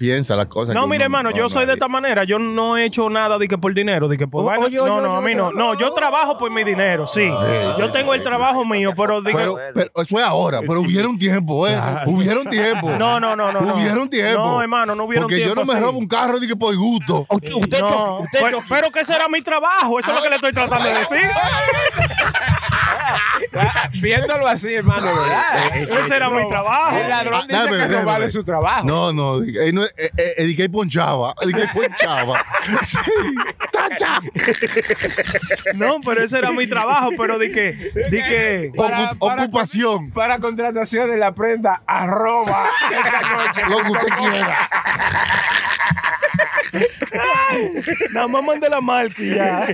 piensa las cosas. No, mire, hermano, no, yo no soy de esta manera. Yo no he hecho nada de que por dinero, de que por O- vaina. oye, oye, No, no, a mí no. No, yo trabajo por mi dinero, sí. Yo tengo el trabajo mío, pero eso es ahora, pero hubiera un tiempo, ¿eh? Hubiera un tiempo. No, no, no, no. Hubiera un tiempo. No, hermano, no hubiera un Porque tiempo yo no me robo un carro de que por gusto. No, pero, pero que ese era mi trabajo, eso es lo que le estoy tratando de decir. Viéndolo así, hermano, ¿verdad? Ese era mi trabajo. El ladrón dice Déjame, que no vale su trabajo. No, no, eh, eh, eh, que ponchaba, que ponchaba. Sí, tacha. No, pero ese era mi trabajo, pero de que, de que, Para- Ocu- para- ocupación, Para contratación de la prenda, arroba esta noche. lo que usted quiera. Nada más mande la marca y ya.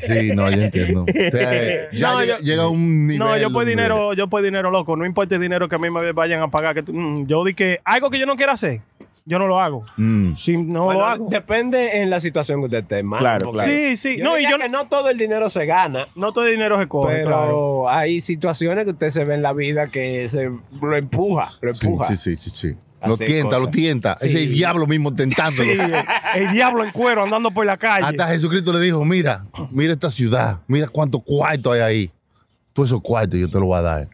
Sí, no, yo entiendo. O sea, ya No, llega, yo- llega a un nivel. No, yo por donde- dinero, yo por dinero loco, no importa el dinero que a mí me vayan a pagar, que mm, yo di que algo que yo no quiera hacer, yo no lo hago. Mm. Si no Bueno, lo hago. depende en la situación que usted esté, hermano. Claro, claro. Sí, sí. Yo No, y yo que no todo el dinero se gana. no todo el dinero se coge, Pero claro. hay situaciones que usted se ve en la vida que se lo empuja, lo Sí, empuja. sí, sí, sí, sí. Lo tienta, lo tienta. Sí. Ese es el diablo mismo tentándolo. Sí, el, el diablo en cuero andando por la calle. Hasta Jesucristo le dijo, mira, mira esta ciudad, mira cuántos cuartos hay ahí. Todos esos cuartos yo te los voy a dar.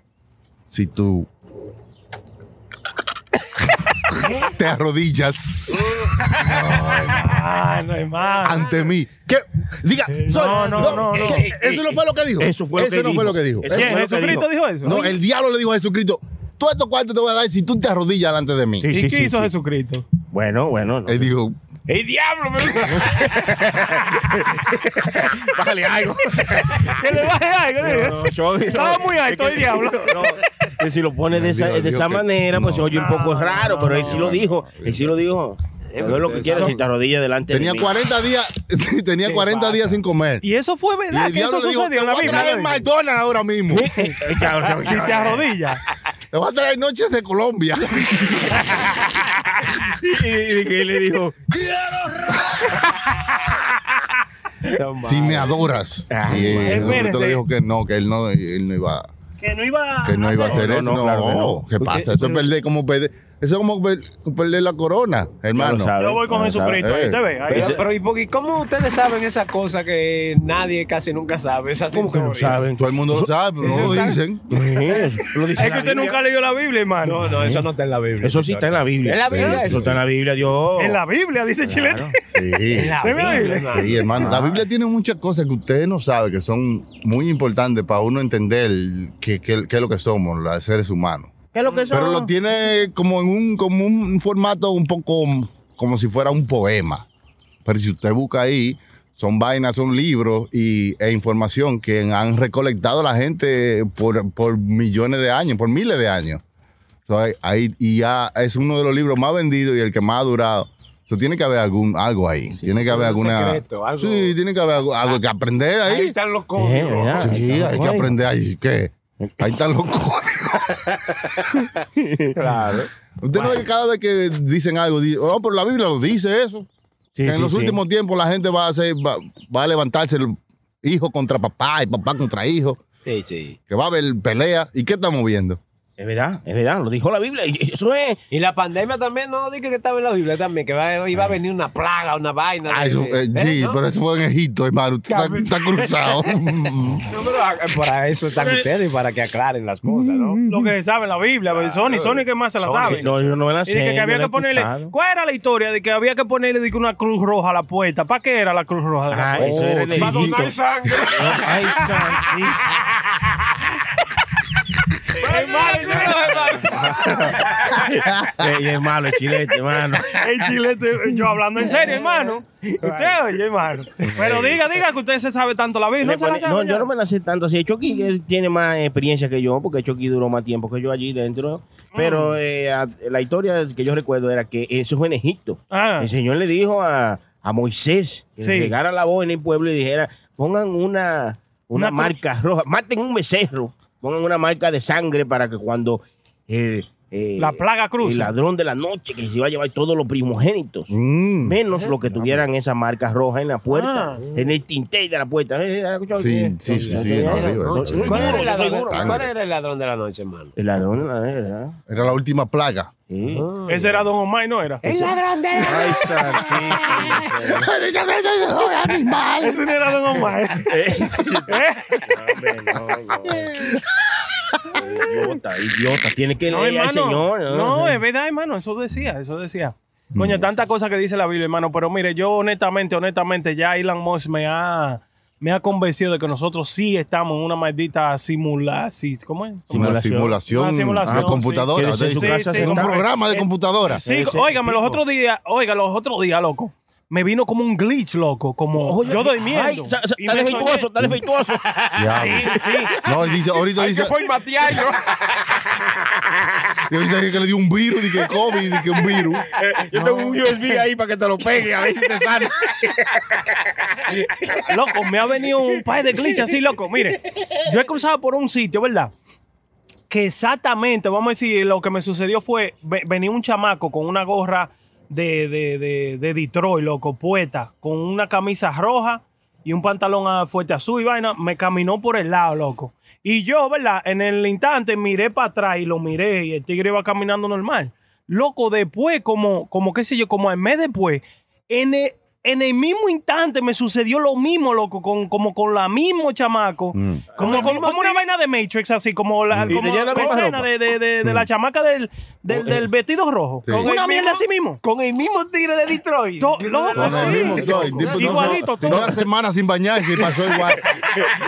Si tú te arrodillas Ah, no, hermano. ante mí. ¿Qué? Diga, soy- no, no, no, no. ¿qué? Eso no fue lo que dijo. Eso fue lo que no dijo. fue lo que dijo. Eso ¿Quién? fue lo que ¿Jesucristo dijo. dijo eso? No, el diablo le dijo a Jesucristo, todos estos cuartos te voy a dar si tú te arrodillas delante de mí. Sí, ¿Y sí, qué sí, hizo sí. Jesucristo? Bueno, bueno. no Él sé. dijo, ¡El diablo! pero- Bájale algo. Que le baje algo. No. Estaba muy alto Es el diablo. no, que si lo pone de esa, Dios, de Dios, esa manera, pues se oye un poco raro, pero él sí lo dijo. Él sí lo dijo. Es lo que quieres si te arrodillas delante tenía de mí. 40 días, tenía 40 días sin comer. Y eso fue verdad, que eso sucedió te en la voy a traer Biblia. McDonald's ahora mismo. Si te arrodillas. Te voy a traer noches de Colombia. Y, y que él le dijo, si me adoras. Ah, sí, Espérese. le dijo que no, que él no, él no iba, Que no iba que no iba a hacer eso. no, No, claro que no. ¿qué pasa? Eso es perder como perder. Eso es como per- perder la corona, hermano. sabe. Yo voy con Jesucristo. sabe. ahí, ¿Usted ve? Ahí- Pero, pero, ¿y cómo ustedes saben esas cosas que nadie casi nunca sabe? Esas ¿Cómo que no saben? Todo el mundo lo sabe, pero no lo dicen. Lo dice es que usted Biblia. nunca leyó la Biblia, hermano. No, no, eso no está en la Biblia. Eso sí está en la Biblia. ¿En la Biblia? Eso está en la Biblia, Dios. En la Biblia, dice Chilete. Sí. En la ¿En la Biblia. Sí, hermano. La Biblia tiene muchas cosas que ustedes no saben que son muy importantes para uno entender qué es lo que somos, los seres humanos. ¿Qué es lo que son? Pero lo tiene como en un, como un formato un poco como si fuera un poema. Pero si usted busca ahí, son vainas, son libros y, e información que han recolectado la gente por, por millones de años, por miles de años. So, ahí- y ya es uno de los libros más vendidos y el que más ha durado. So, tiene que haber algún, algo ahí. tiene que haber un alguna. secreto, algo- Sí, tiene que haber algo, algo que aprender Ahí ahí. están los Eh, códigos. ¿verdad? Sí, hay que aprender ahí. ¿Qué? Ahí están los códigos. Claro. Usted no ve que cada vez que dicen algo, oh, pero la Biblia lo dice eso. Sí, que en los sí. últimos tiempos la gente va a hacer, va, va a levantarse el hijo contra papá y papá contra hijo, Sí, sí. que va a haber pelea. ¿Y qué estamos viendo? Es verdad, es verdad, lo dijo la Biblia. y Eso es. Y la pandemia también, no, dije que estaba en la Biblia también, que va- iba a venir una plaga, una vaina. Ah, eso, eh, ¿eh, sí, no? pero eso fue en Egipto, hermano. Usted Está, está cruzado. No, pero ah, para eso están ustedes, para que aclaren las cosas, ¿no? Lo que sabe la Biblia, pues, Sony, Sony, ¿qué más se la Sony, sabe? No, yo no me la Y sé. de que, había que ponerle. escuchado. ¿Cuál era la historia? De que había que ponerle de que una cruz roja a la puerta. ¿Para qué era la cruz roja de la Ah, puerta? eso era en sí, Para donar sangre. Ay, santísimo. Ey, es malo el chilete, hermano. El chilete, yo hablando en serio, hermano. Usted oye, hermano. Pero diga, diga que usted se sabe tanto la Biblia. No, se la sabe no, yo no me la sé tanto así. Chucky que tiene más experiencia que yo, porque Chucky duró más tiempo que yo allí dentro. Pero eh, a- la historia que yo recuerdo era que eso fue en Egipto. Ah. El Señor le dijo a, a Moisés que Sí. llegara la voz en el pueblo y dijera, pongan una, una, Una marca roja, maten un becerro, pongan una marca de sangre para que cuando el, eh, La plaga cruce. el ladrón de la noche que se iba a llevar todos los primogénitos, Mm. menos los que tuvieran esa marca roja en la puerta, Ah. en el tinte de la puerta. Eh, ¿has escuchado? Sí, sí, sí, sí, no. ¿Cuál era, el ladrón, duro. cuál era el ladrón de la noche, hermano? El ladrón de la ¿verdad? Era la última plaga. Sí. Ese era Don Omar, ¿no era? El ladrón de la Ay, santísimo. Ese no era Don Omar. No, no. Idiota, idiota. Tiene que No, leer al hermano. Señor. No, es verdad, hermano. Eso decía, eso decía. Coño, tantas cosas que dice la Biblia, hermano. Pero mire, yo honestamente, honestamente, ya Elon Musk me ha, me ha convencido de que nosotros sí estamos en una maldita simulación. ¿Cómo es? Una simulación, Una simulación, sí. computadora. Casa dice, en un programa de Eh, computadora. Sí, óigame, los otros días, oiga, los otros días, loco. Me vino como un glitch, loco. Como Oye, yo ay, durmiendo. sa- sa- Y soñé- está defectuoso. Diablo. Sí, sí. No, dice, ahorita dice, formatearlo. y ahorita dice que le dio un virus, que COVID, que un virus. Yo tengo un USB ahí para que te lo pegue, a ver si te sana. Loco, me ha venido un par de glitches así, loco. Mire, yo he cruzado por un sitio, ¿verdad? Que exactamente, vamos a decir, lo que me sucedió fue, ve- venía un chamaco con una gorra de, de, de, de Detroit, loco, puesta, con una camisa roja y un pantalón fuerte azul y vaina, me caminó por el lado, loco. Y yo, ¿verdad? En el instante miré para atrás y lo miré y el tigre iba caminando normal. Loco, después, como, como qué sé yo, como al mes después, en el, en el mismo instante me sucedió lo mismo, loco, con, como con la mismo chamaco. Como, como, como una vaina de Matrix, así, como la, como la escena de, de, de, la chamaca del, del, del vestido rojo. Sí. Con una el mierda mismo- así mismo. Con el mismo tigre de Detroit. Yo- loco, Con el mismo todo, el tipo no- Igualito, no, todo. Una semana sin bañarse y pasó igual.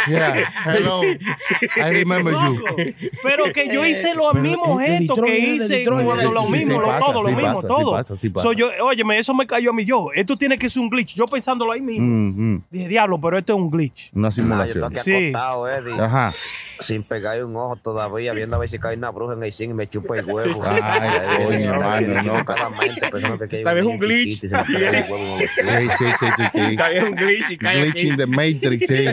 Yeah. Hello. I remember you. Loco. Pero que yo hice los pero mismos de gestos que hice, lo mismo, todo, lo mismo, todo. óyeme, eso me cayó a mí yo. Esto tiene que ser un glitch. Yo pensándolo ahí mismo. Mm, mm. Dije, diablo, pero esto es un glitch. Una Ah, yo simulación. estoy aquí Sí. acostado, Eddie, Ajá. sin pegar un ojo todavía, viendo a ver si cae una bruja en el zinc y me chupa el huevo. Ay, coño, hermano, no. Tal vez un glitch. Está bien un glitch y cae Glitch in the Matrix, sí.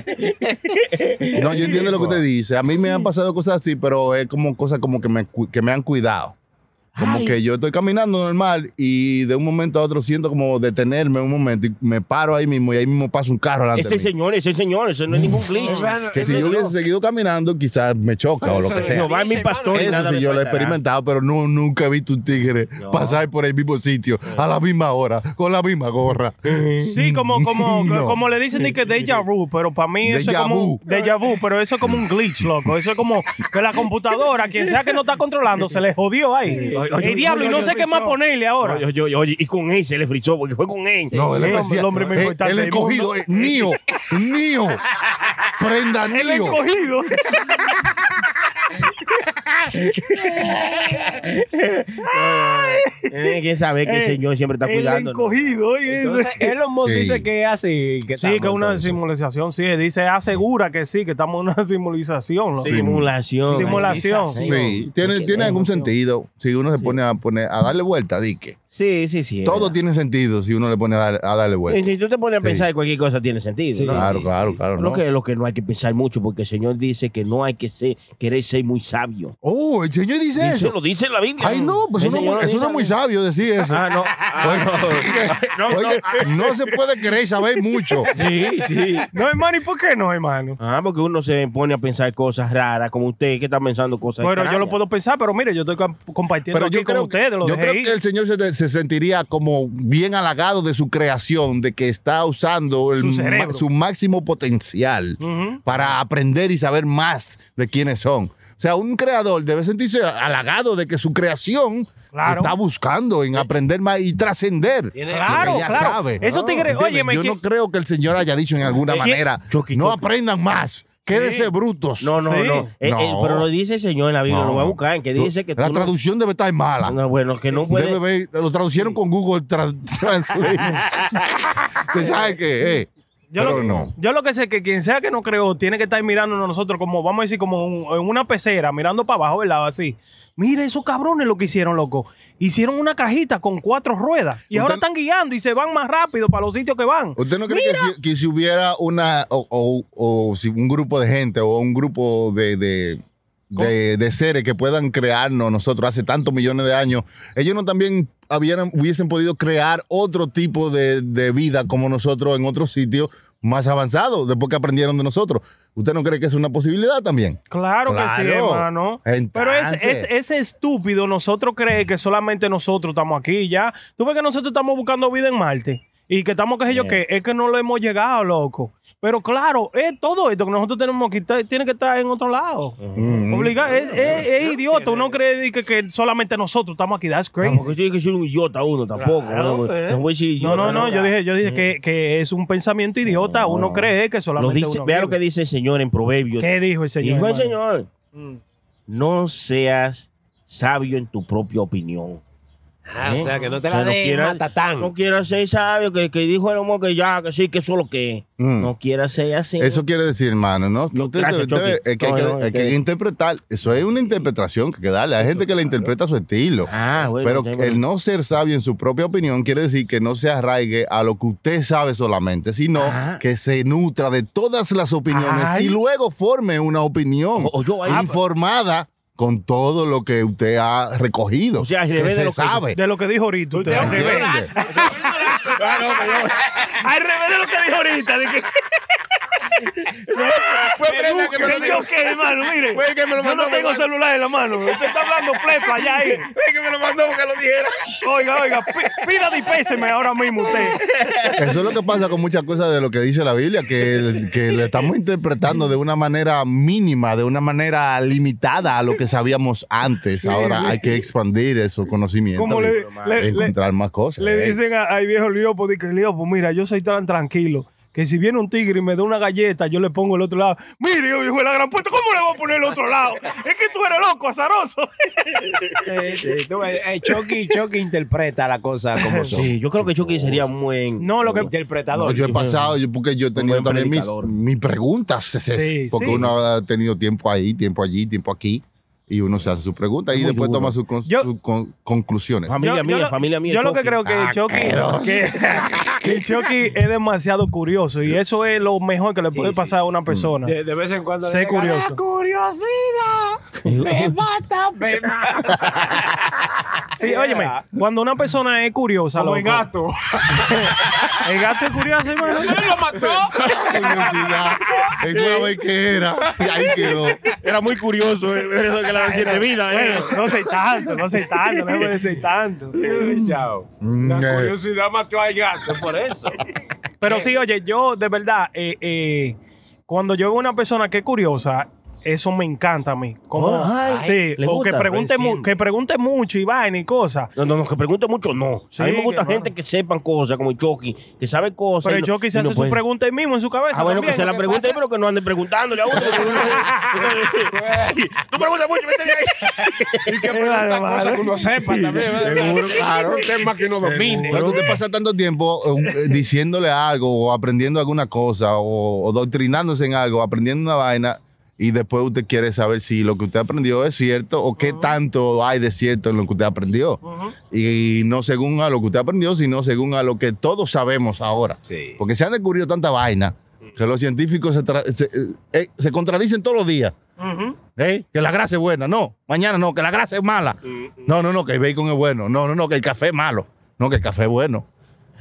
No, yo entiendo lo que usted dice. A mí me han pasado cosas así, pero es como cosas como que me, que me han cuidado. Como que yo estoy caminando normal y de un momento a otro siento como detenerme un momento y me paro ahí mismo y ahí mismo pasa un carro delante Ese de mí. señor, ese señor, eso no es ningún glitch. Que si yo hubiese seguido caminando, quizás me choca o lo que sea. No va mi pastor y Eso nada sí, me yo lo he faltará. experimentado, pero no, nunca he visto un tigre pasar por el mismo sitio a la misma hora, con la misma gorra. Sí, como, como, No. como le dicen ni que déjà vu, pero para mí eso es Déjà como vu. un déjà vu, pero eso es como un glitch, loco. Eso es como que la computadora, quien sea que no está controlando, se le jodió ahí. Oye, El diablo, y no sé qué más ponerle ahora. Oye, oye, oye, y con él se le frizó porque fue con él. No, él el es hombre- el hombre más eh, importante El escogido, mundo. eh, Nio, prenda El Nio. escogido. Eh, ¿Quién sabe que el señor siempre está El cuidando? escogido, oye. Entonces, Elon Musk Sí. dice que es así. Que Sí, que es una entonces. simulación, sí. Dice, asegura que sí, que estamos en una simulación. loco. Simulación. Simulación. Sí, tiene, tiene algún sentido. Si uno se pone a poner a darle vuelta, di que Sí, sí, sí. todo tiene sentido si uno le pone a, dar- a darle Y vuelta. Si tú te pones a pensar que cualquier cosa tiene sentido. ¿no? Claro, claro, claro. Lo, ¿no? que, lo que no hay que pensar mucho, porque el Señor dice que no hay que ser, querer ser muy sabio. Oh, el Señor dice Dice, eso. lo dice en la Biblia. Ay, no, pues El eso, no, Señor lo eso dice no es muy en la sabio decir eso. Ah, no. Ah, no. No, Oye, no se puede querer saber mucho. Sí, sí. No, hermano, ¿y por qué no, hermano? Ah, porque uno se pone a pensar cosas raras, como usted que está pensando cosas Pero yo extrañas. lo puedo pensar, pero mire, yo estoy comp- compartiendo Pero aquí yo con creo, ustedes, lo yo dejé creo ir. que el Señor se, se sentiría como bien halagado de su creación, de que está usando el Su ma- cerebro. su máximo potencial para aprender y saber más de quiénes son. O sea, un creador debe sentirse halagado de que su creación Claro. está buscando en aprender más y trascender. Claro, claro. sabe. Tigres, ¿Entiendes? óyeme, Yo que- no creo que el Señor haya dicho en alguna ¿Quién? manera, Chucky, no aprendan más, quédense brutos. No, no, Sí. no. Eh, eh, No. pero lo dice el Señor en la Biblia, No. lo voy a buscar, en que dice que tú La no- traducción debe estar mala. No, bueno, que no puede. Debe ver- lo traducieron con Google Tra- Translate. ¿Te sabes qué? Eh, Yo pero lo, no. yo lo que sé es que quien sea que no creó tiene que estar mirándonos a nosotros como, vamos a decir, como un- en una pecera, mirando para abajo, ¿verdad? Así. Mira esos cabrones lo que hicieron, loco. Hicieron una cajita con cuatro ruedas y ahora están guiando y se van más rápido para los sitios que van. ¿Usted no cree que si, que si hubiera una o, o- o si un grupo de gente o un grupo de, de, de- de seres que puedan crearnos nosotros hace tantos millones de años, ellos no también habían, hubiesen podido crear otro tipo de, de vida como nosotros en otros sitios más avanzados después que aprendieron de nosotros? ¿Usted no cree que es una posibilidad también? Claro, que sí, Claro. hermano. Pero es, es- ese estúpido, nosotros cree que solamente nosotros estamos aquí ya. Tú ves que nosotros estamos buscando vida en Marte y que estamos, qué sé yo, Yeah. que es que no lo hemos llegado, loco. Pero claro, es todo esto que nosotros tenemos que estar, tiene que estar en otro lado. Obligado. Es, es- es idiota. Uno cree que, que solamente nosotros estamos aquí. That's crazy. No, porque tiene que ser un idiota uno tampoco. Claro, no, eh. no voy a decir No, idiota, no, no. Yo dije, yo dije que, que es un pensamiento idiota. Uno cree que Lo solamente dice, uno vea lo que dice el Señor en Proverbios. ¿Qué dijo el Señor? Dijo el? Señor, no seas sabio en tu propia opinión. Ah, ¿Eh? o sea, que no te O sea, la de quieras- matatán. No quieras ser sabio, que, que dijo el hombre que ya, que sí, que eso es lo que es. Mm. No quieras ser así. Eso quiere decir, hermano, ¿no? No, Usted gracias, debe- debe- Chucky. es que hay No, que, no, hay que que- interpretar. Eso es una interpretación que hay que darle. Hay gente que la interpreta a su estilo. Ah, bueno. Pero el no ser sabio en su propia opinión quiere decir que no se arraigue a lo que usted sabe solamente, sino Ajá. que se nutra de todas las opiniones Ay. y luego forme una opinión O- o yo ahí- informada con todo lo que usted ha recogido. O sea, al que revés de se lo que- sabe. De lo que dijo ahorita. usted. Al revés. ¿Entiende? Al revés de lo que dijo ahorita. De que... verdad que me lo yo hermano, mire. Fue que me lo yo mandó, no tengo hermano. celular en la mano. Usted está hablando plepla allá ahí. Es que me lo mandó porque lo dijera. Oiga, oiga, pi- pida dispéseme ahora mismo usted. Eso es lo que pasa con muchas cosas de lo que dice la Biblia, que, que le estamos interpretando de una manera mínima, de una manera limitada a lo que sabíamos antes. Ahora hay que expandir esos conocimientos Como le- y le- encontrar más cosas. Le Eh, dicen a- al viejo di que Liopo, mira, yo soy tan tranquilo que si viene un tigre y me da una galleta, yo le pongo el otro lado. Mire, hijo de la gran puta, ¿cómo le voy a poner el otro lado? Es que tú eres loco, azaroso. Sí, sí, tú ves, eh, Chucky, Chucky interpreta la cosa como son. Sí, yo creo que Chucky sería un buen. No, lo que... no, Interpretador. yo he pasado, yo, porque yo he tenido también mis, mis preguntas, Sí, porque sí. uno ha tenido tiempo ahí, tiempo allí, tiempo aquí, y uno se hace su pregunta y después duro. toma sus con- Yo- sus con- conclusiones. Familia mía, familia mía, Yo lo que Chucky. creo que Chucky, Asqueroso. que, que Chucky es demasiado curioso y eso es lo mejor que le puede sí, pasar a una persona. De, de vez en cuando. Sé le curioso. "Ah, curioso. curiosidad me mata, me mata. Sí, óyeme, cuando una persona es curiosa, Como el loco, gato. el gato es curioso, hermano. ¿Quién lo mató? Curiosidad. Es una vez que era. Y ahí quedó. Era muy curioso, eh, eso que la siete vida, eh. Bueno, no sé tanto, no sé tanto, no puede ser tanto. Chao. Mm, La eh. curiosidad mató al gato, por eso. Pero sí, oye, yo de verdad, eh, eh, cuando yo veo una persona que es curiosa, eso me encanta a mí. Como, Oh, ay, sí, o que pregunte, mu- Recién. que pregunte mucho y vaina y cosas. No, no, no, que pregunte mucho, no. Sí, a mí me gusta gente que sepan cosas, como el Chucky, que sabe cosas. Pero el no- Chucky se y no hace su puede. pregunta ahí mismo en su cabeza. Ah, bueno, también, que se la ¿qué pregunte, pero que no ande preguntándole a uno. Tú preguntas mucho, vete de ahí. Y que pregunta cosas que uno sepa también. ¿verdad? Seguro, claro. Un tema que uno domine. Cuando usted pasa tanto tiempo eh, eh, diciéndole algo o aprendiendo alguna cosa o, o doctrinándose en algo, aprendiendo una vaina y después usted quiere saber si lo que usted aprendió es cierto o qué tanto hay de cierto en lo que usted aprendió. Y no según a lo que usted aprendió, sino según a lo que todos sabemos ahora. Sí. Porque se han descubierto tanta vaina que los científicos se, eh, eh, se contradicen todos los días. ¿Eh? Que la grasa es buena. No, mañana no, que la grasa es mala. No, no, no, que el bacon es bueno. No, no, no, que el café es malo. No, que el café es bueno.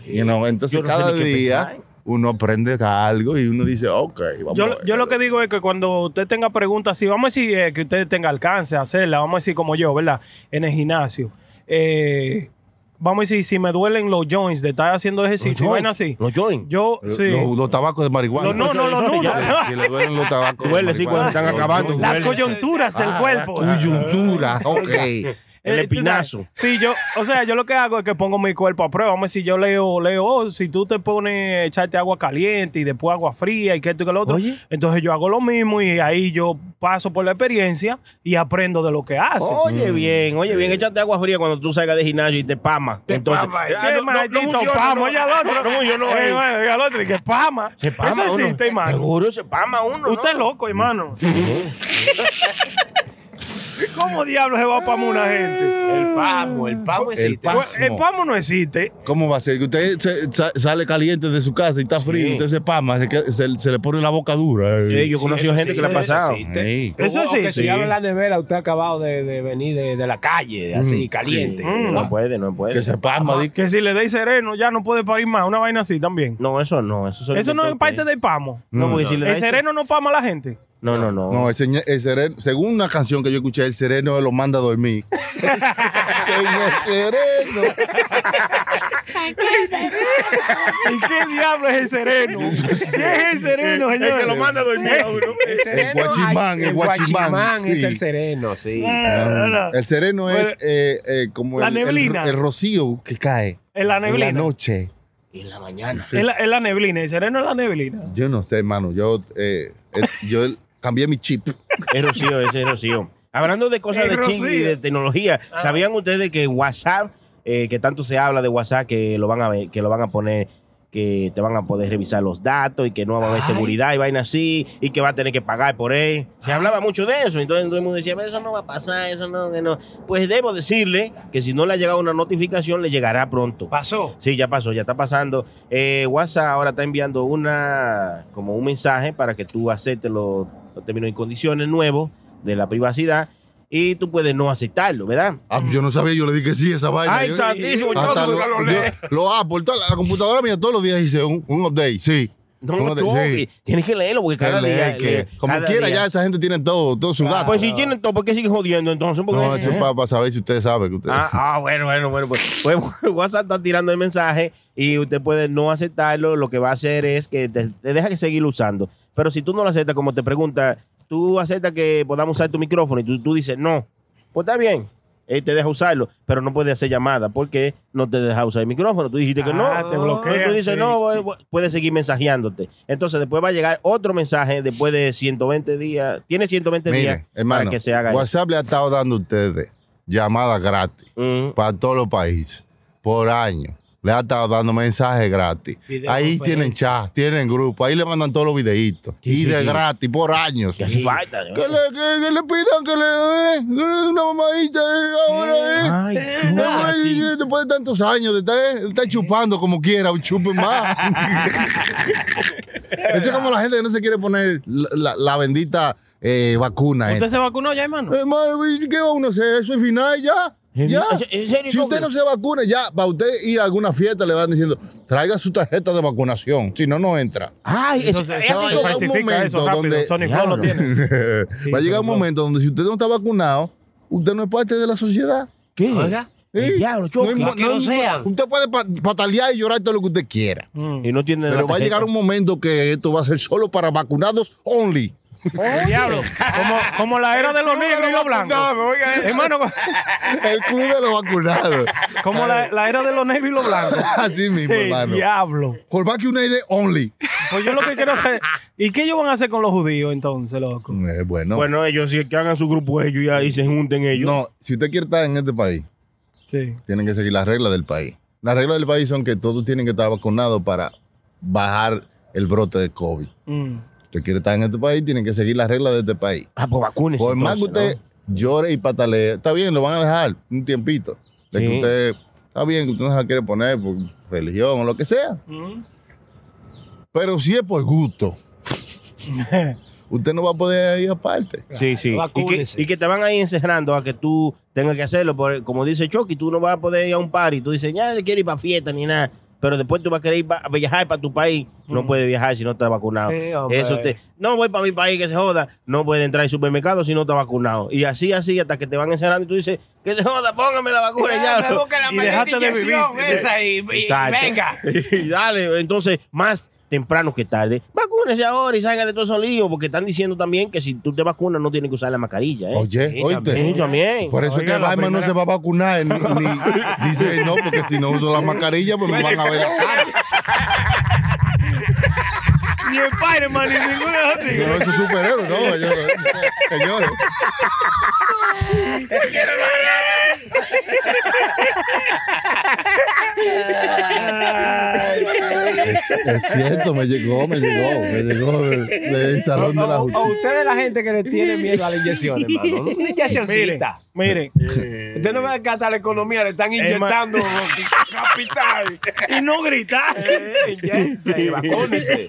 You know, entonces no cada día. Uno aprende algo y uno dice, ok, vamos a Yo, ver. yo lo que digo es que cuando usted tenga preguntas así, vamos a decir eh, que usted tenga alcance a hacerla, vamos a decir como yo, ¿verdad? En el gimnasio. Eh, vamos a decir, si me duelen los joints de estar haciendo ejercicio, vaina así. Los joints. Yo, sí. Los, los tabacos de marihuana. Los- no, no, los nudos. Si le duelen los tabacos. de Duele, sí, cuando están acabando. Las coyunturas del Ah, cuerpo. la Coyuntura, ok. El Eh, espinazo. Sí, yo, o sea, yo lo que hago es que pongo mi cuerpo a prueba. Vamos a decir, yo leo, leo, oh, si tú te pones a echarte agua caliente y después agua fría y que esto y que lo otro, Oye. entonces yo hago lo mismo y ahí yo paso por la experiencia y aprendo de lo que hace. Oye, bien, oye, bien, échate agua fría cuando tú salgas de gimnasio y te pama. Entonces, Pama, ah, ¿qué no- no- no maldito funciona, pama? no. Oye, al otro. No funcionó, Eh, eh. bueno, y al otro, y que pama. Se pama Eso uno. existe, hermano. Seguro se pama uno. Usted es ¿no? loco, hermano. ¿Cómo diablos se va a pamar una gente? El pamo, el pamo existe. pamo. Pues, el pamo no existe. ¿Cómo va a ser? Que usted se- sa- sale caliente de su casa y está frío, Sí. usted se pama, se, que- se- se le pone la boca dura. eh. Sí, yo he conocido gente sí, que le ha eso pasado. Ey. Eso o que sí, si abre la nevera, usted ha acabado de, de venir de, de la calle, así, caliente. Mm. No puede, no puede. Que se pama. di- Que si le deis sereno ya no puede parir más. Una vaina así también. No, eso no. Eso, Eso no es parte del pamo. No, porque si le El sereno no pama a la gente. No, no, no. No, el, señor- el sereno, según una canción que yo escuché, el sereno lo manda a dormir. Señor sereno. ¿Y qué diablo es el sereno? ¿Qué es el sereno, señor? El que lo manda a dormir a uno. El sereno, guachimán, ay, el guachimán, es el sereno, sí. Ah, el sereno es Bueno, eh, eh, como la el, el- neblina. el rocío que cae En la en neblina. la noche. En la mañana. Es la, es la neblina. El sereno es la neblina. Yo no sé, hermano. Yo, eh, eh, yo cambié mi chip. Es Rocío, ese es Rocío. Hablando de cosas Es de ching y de tecnología, ¿sabían ustedes que WhatsApp, eh, que tanto se habla de WhatsApp, que lo van a ver, que lo van a poner, que te van a poder revisar los datos y que no va a haber seguridad y vaina así, y que va a tener que pagar por él? Se hablaba mucho de eso, entonces todo el mundo decía, "Pero eso no va a pasar, eso no, que no. Pues debo decirle que si no le ha llegado una notificación, le llegará pronto. Pasó. Sí, ya pasó, ya está pasando. Eh, WhatsApp ahora está enviando una como un mensaje para que tú aceptes los, los términos y condiciones nuevos de la privacidad y tú puedes no aceptarlo, ¿verdad? Ah, yo no sabía, yo le dije que sí, esa vaina. Ay, Yo- santísimo, yo hasta no lo, lo yo- leo. lo Apple, toda la, computadora mía todos los días dice un, un update, sí. No, Un no, update, tú, sí. tienes que leerlo porque cada Que día... que- lee, como cada quiera, día. ya esa gente tiene todo, todos sus datos. Pues si tienen todo, ¿por qué siguen jodiendo entonces? Porque- no, eso es para, saber si usted sabe que usted. Ah, ah, bueno, bueno, bueno. Pues, pues, WhatsApp está tirando el mensaje y usted puede no aceptarlo. Lo que va a hacer es que te, te deja que seguir usando. Pero si tú no lo aceptas, como te pregunta, tú aceptas que podamos usar tu micrófono y tú, tú dices no, pues está bien. Él te deja usarlo, pero no puede hacer llamada porque no te deja usar el micrófono. Tú dijiste que no. Ah, te bloquea, Tú dices sí. no, voy- voy- puedes seguir mensajeándote. Entonces después va a llegar otro mensaje después de 120 días. Tiene 120 días Mire, hermano, para que se haga eso. WhatsApp le ha estado dando a ustedes llamadas gratis para todos los países por año. Le ha estado dando mensajes gratis. Ahí tienen chat, tienen grupo, ahí le mandan todos los videitos. y de gratis, por años. Que hace falta. ¿no? Que le, que- que le pidan que le den le den una mamadita eh, ahora, eh. Ay, Eh, sí. eh, Después de tantos años, eh, estar chupando como quiera, un chupe más. Eso es como la gente que no se quiere poner la, la- la bendita eh, vacuna. ¿Usted esta. se vacunó ya, hermano? Hermano, ¿qué va uno a hacer? Eso es final ya. ¿En- Ya. en serio, Si usted no se vacuna, ya, para usted ir a alguna fiesta le van diciendo, traiga su tarjeta de vacunación. Si no, no entra. Ay, es, Entonces, es va a llegar un eso momento donde- Sony Flow lo Diablo. tiene. Sí, Va a llegar un momento donde si usted no está vacunado, usted no es parte de la sociedad. ¿Qué? Oiga. Sí. diablo, No que no sea. Usted puede pa- patalear y llorar todo lo que usted quiera. Y no tiene Pero va a llegar un momento que esto va a ser solo para vacunados only. El diablo. Como, como la era de los negros y los blancos. Hermano, El club de los vacunados. como la, la era de los negros y los blancos. Así mismo, El hermano. diablo. Por vacunated only. Pues yo lo que quiero saber. ¿Y qué ellos van a hacer con los judíos entonces, loco? Eh, bueno. Bueno, ellos sí que hagan su grupo ellos y ahí se junten ellos. no, si usted quiere estar en este país, Sí. tienen que seguir las reglas del país. Las reglas del país son que todos tienen que estar vacunados para bajar el brote de COVID. Mm. Usted quiere estar en este país, tienen que seguir las reglas de este país. Ah, pues vacúnese. Por más que usted llore y patalee, está bien, lo van a dejar un tiempito. De que Sí. usted, está bien que usted no se la quiere poner por religión o lo que sea. Mm. Pero si es por gusto, usted no va a poder ir aparte. Sí, sí. Y que, Vacúnese. y que te van ahí encerrando a que tú tengas que hacerlo. Por, como dice Chucky, tú no vas a poder ir a un party. Tú dices, ya no quiero ir para fiesta ni nada. Pero después tú vas a querer ir a viajar para tu país. No puedes viajar si no estás vacunado. Sí. Eso te, no voy para mi país que se joda. No puede entrar al supermercado si no está vacunado. Y así, así, hasta que te van encerrando y tú dices, que se joda, póngame la vacuna ya. Me busca la Y dejaste de vivir. esa y, y venga. Y dale, entonces, más temprano que tarde, vacúnese ahora y salga de todo esos líos, porque están diciendo también que si tú te vacunas no tienes que usar la mascarilla. ¿eh? Oye, Sí, oíste. Sí, también. Por eso Oiga, es que Batman no primera- se va a vacunar. Ni, ni- dice, no, porque si no uso la mascarilla, pues me van a ver la cara. Ni Spider-Man ni ninguno de los tigres. No, es superhéroe, no, señores. señores. Es, es cierto, me llegó, me llegó, me llegó del, del salón de la O, o justicia. usted es la gente que le tiene miedo a la inyección, hermano. Una Miren, inyeccióncita. miren. Usted no ve que hasta la economía le están inyectando capital. Y no gritar. Eh.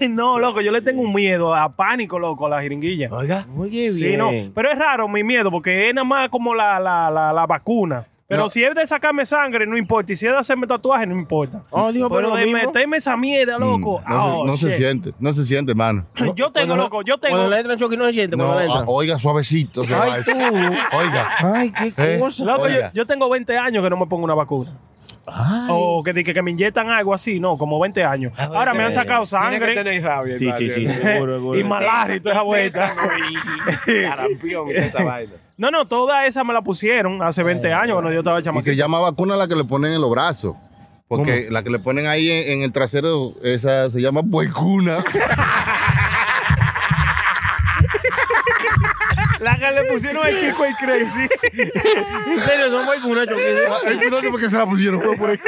No, loco, yo le tengo un miedo a pánico, loco, a la jeringuilla. Oiga. Sí, bien. no. Pero es raro mi miedo porque es nada más como la, la, la, la vacuna. Pero No. si es de sacarme sangre, no importa. Y si es de hacerme tatuaje, no importa. Oh, dijo, pero de mismo. meterme esa mierda, loco. Mm, No, oh, se, no se shit. siente, no se siente, hermano. Yo tengo, loco, yo tengo. Cuando le entran Chucky no se siente. No, cuando le ah, oiga, suavecito. se Ay, va. tú. Oiga. Ay, qué Eh. cosa. Loco, yo, Oiga. yo tengo 20 años que no me pongo una vacuna. O que, que, que me inyectan algo así, no, como 20 años. Ahora me han sacado Tiene que sangre tener rabia, Sí, hermano. sí, sí. seguro, seguro. y malaria y toda esa vuelta. Toda esa vaina. No, no, toda esa me la pusieron hace 20 años cuando yo estaba Y se chamaquito. llama vacuna la que le ponen en los brazos. Porque la que le ponen ahí en, en el trasero, esa se llama puercuna. Le pusieron el Kiko y Crazy. En serio, son muy con Chucky. Ay, no sé por qué se la pusieron. Fue por ahí.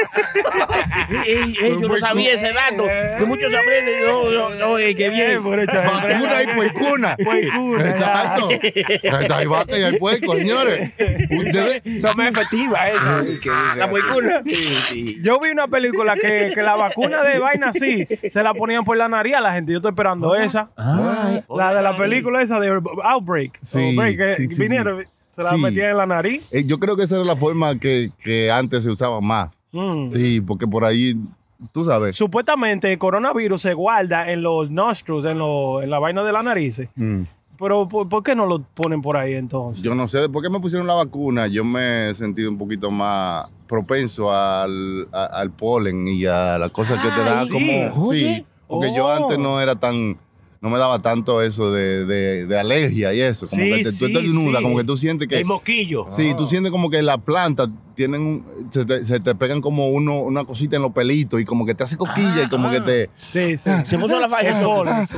Ey, ey, yo no sabía ese dato. Que muchos aprenden. No, no, no, eh, qué bien. Vacuna y puercuna. Puercuna, Exacto. Hay vaca y hay puerco, señores. Ustedes. Son más efectivas esas. dicen La puercuna. Sí, sí. Yo vi una película que, que la vacuna de vaina así se la ponían por la nariz a la gente. Yo estoy esperando esa. la de la película esa de Outbreak. Sí, Que sí, vinieron, se la metían en la nariz. Eh, Yo creo que esa era la forma que, que antes se usaba más. Mm. Sí, porque por ahí, tú sabes. Supuestamente el coronavirus se guarda en los nostrils, en, lo- en la vaina de la nariz. Mm. Pero ¿por, por qué no lo ponen por ahí entonces? Yo no sé, después que me pusieron la vacuna, yo me he sentido un poquito más propenso al, a- al polen y a las cosas que te da sí. como... Oye. Sí, porque yo antes no era tan... No me daba tanto eso de, de, de alergia y eso. Como Sí, que te, tú sí, estás desnuda, sí. como que tú sientes que... El moquillo. Sí, tú sientes como que la planta tienen un- se, te, se te pegan como uno, una cosita en los pelitos y como que te hace coquilla y como que te. Sí, sí. Se puso la Pfizer. Sí.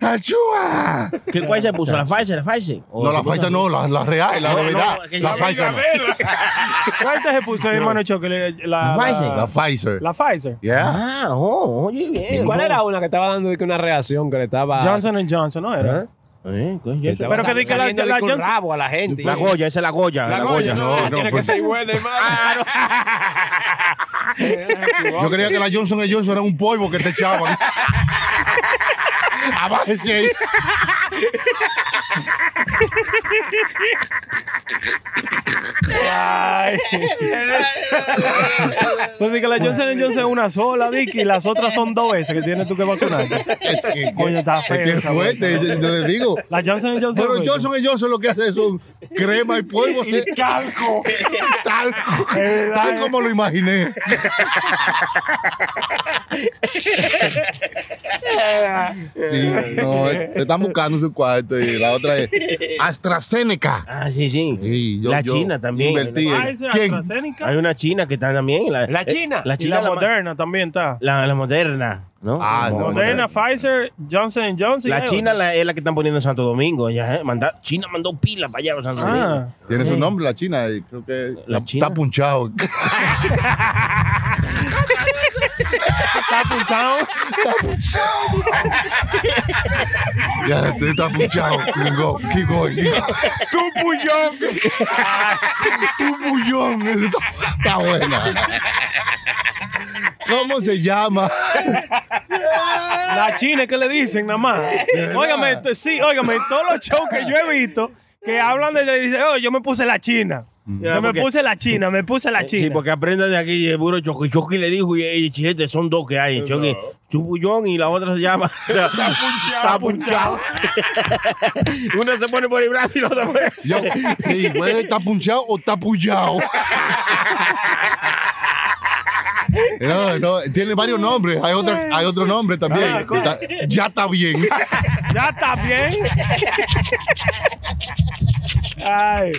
¡Achúa! ¿Qué cuál se puso? ¿La Pfizer? ¿La Pfizer? ¿O No, la Pfizer no, la, la real, la No, no, verdad. que la Pfizer no. ¿Cuál te se puso, hermano Choque? La, La Pfizer. La Pfizer. La Pfizer. Yeah. Ah, oh, oye, bien. ¿Cuál era una que estaba dando una reacción que le estaba. Johnson Johnson, ¿no era? Eh, estaba Pero que di que la- la un Johnson- rabo a la gente. La Goya, esa es la Goya. La Goya, no, no, tiene pues- que ser buena, hermano. Yo creía que la Johnson Johnson era un polvo que te echaban. Abájese ahí. Ay. pues que la Johnson Johnson es una sola, Vicky, y las otras son dos veces que tienes tú que que, Coño, está es feo es fuerte, yo, yo le digo. La Johnson Johnson. Pero Johnson Johnson lo que hace son crema y polvo. se- Calco. tal, Es verdad, tal eh. como lo imaginé. Sí, no, eh, te están buscando su cuarto y la otra es AstraZeneca. Ah, sí, sí. Sí, yo- la yo China también. invertí en- Pfizer, ¿Quién? AstraZeneca. Hay una china que está también. La, ¿La China? La Y china. la la ma- Moderna también está. La, la moderna, ¿no? Ah, no, Moderna, Pfizer, Johnson Johnson. La China la, es la que están poniendo en Santo Domingo. Ya, eh, manda- China mandó pila para allá Santo Domingo. Ah, Tiene su nombre la China y creo que ¿La está, China? está punchado. está punchado. ya este está punchado. Keep going, keep going. Tu puñón. Tu bullón. Está, está buena. ¿Cómo se llama? La China, ¿qué le dicen nada más? Óigame, sí, óigame, todos los shows que yo he visto que hablan de, dicen, oh, yo me puse la China. Yo me porque- puse la China, me puse la China. Sí, porque aprenda de aquí, de puro Choqui. Choqui le dijo, y, y Chilete son dos que hay. Choqui, Chubullón y la otra se llama. Está punchado. Está punchado. Una se pone por el brazo y la otra por el- Yo, sí, puede estar punchado o está pullado. No, no, tiene varios nombres. Hay, otra, hay otro nombre también. Ah, ya está bien. Ya está bien. Ay,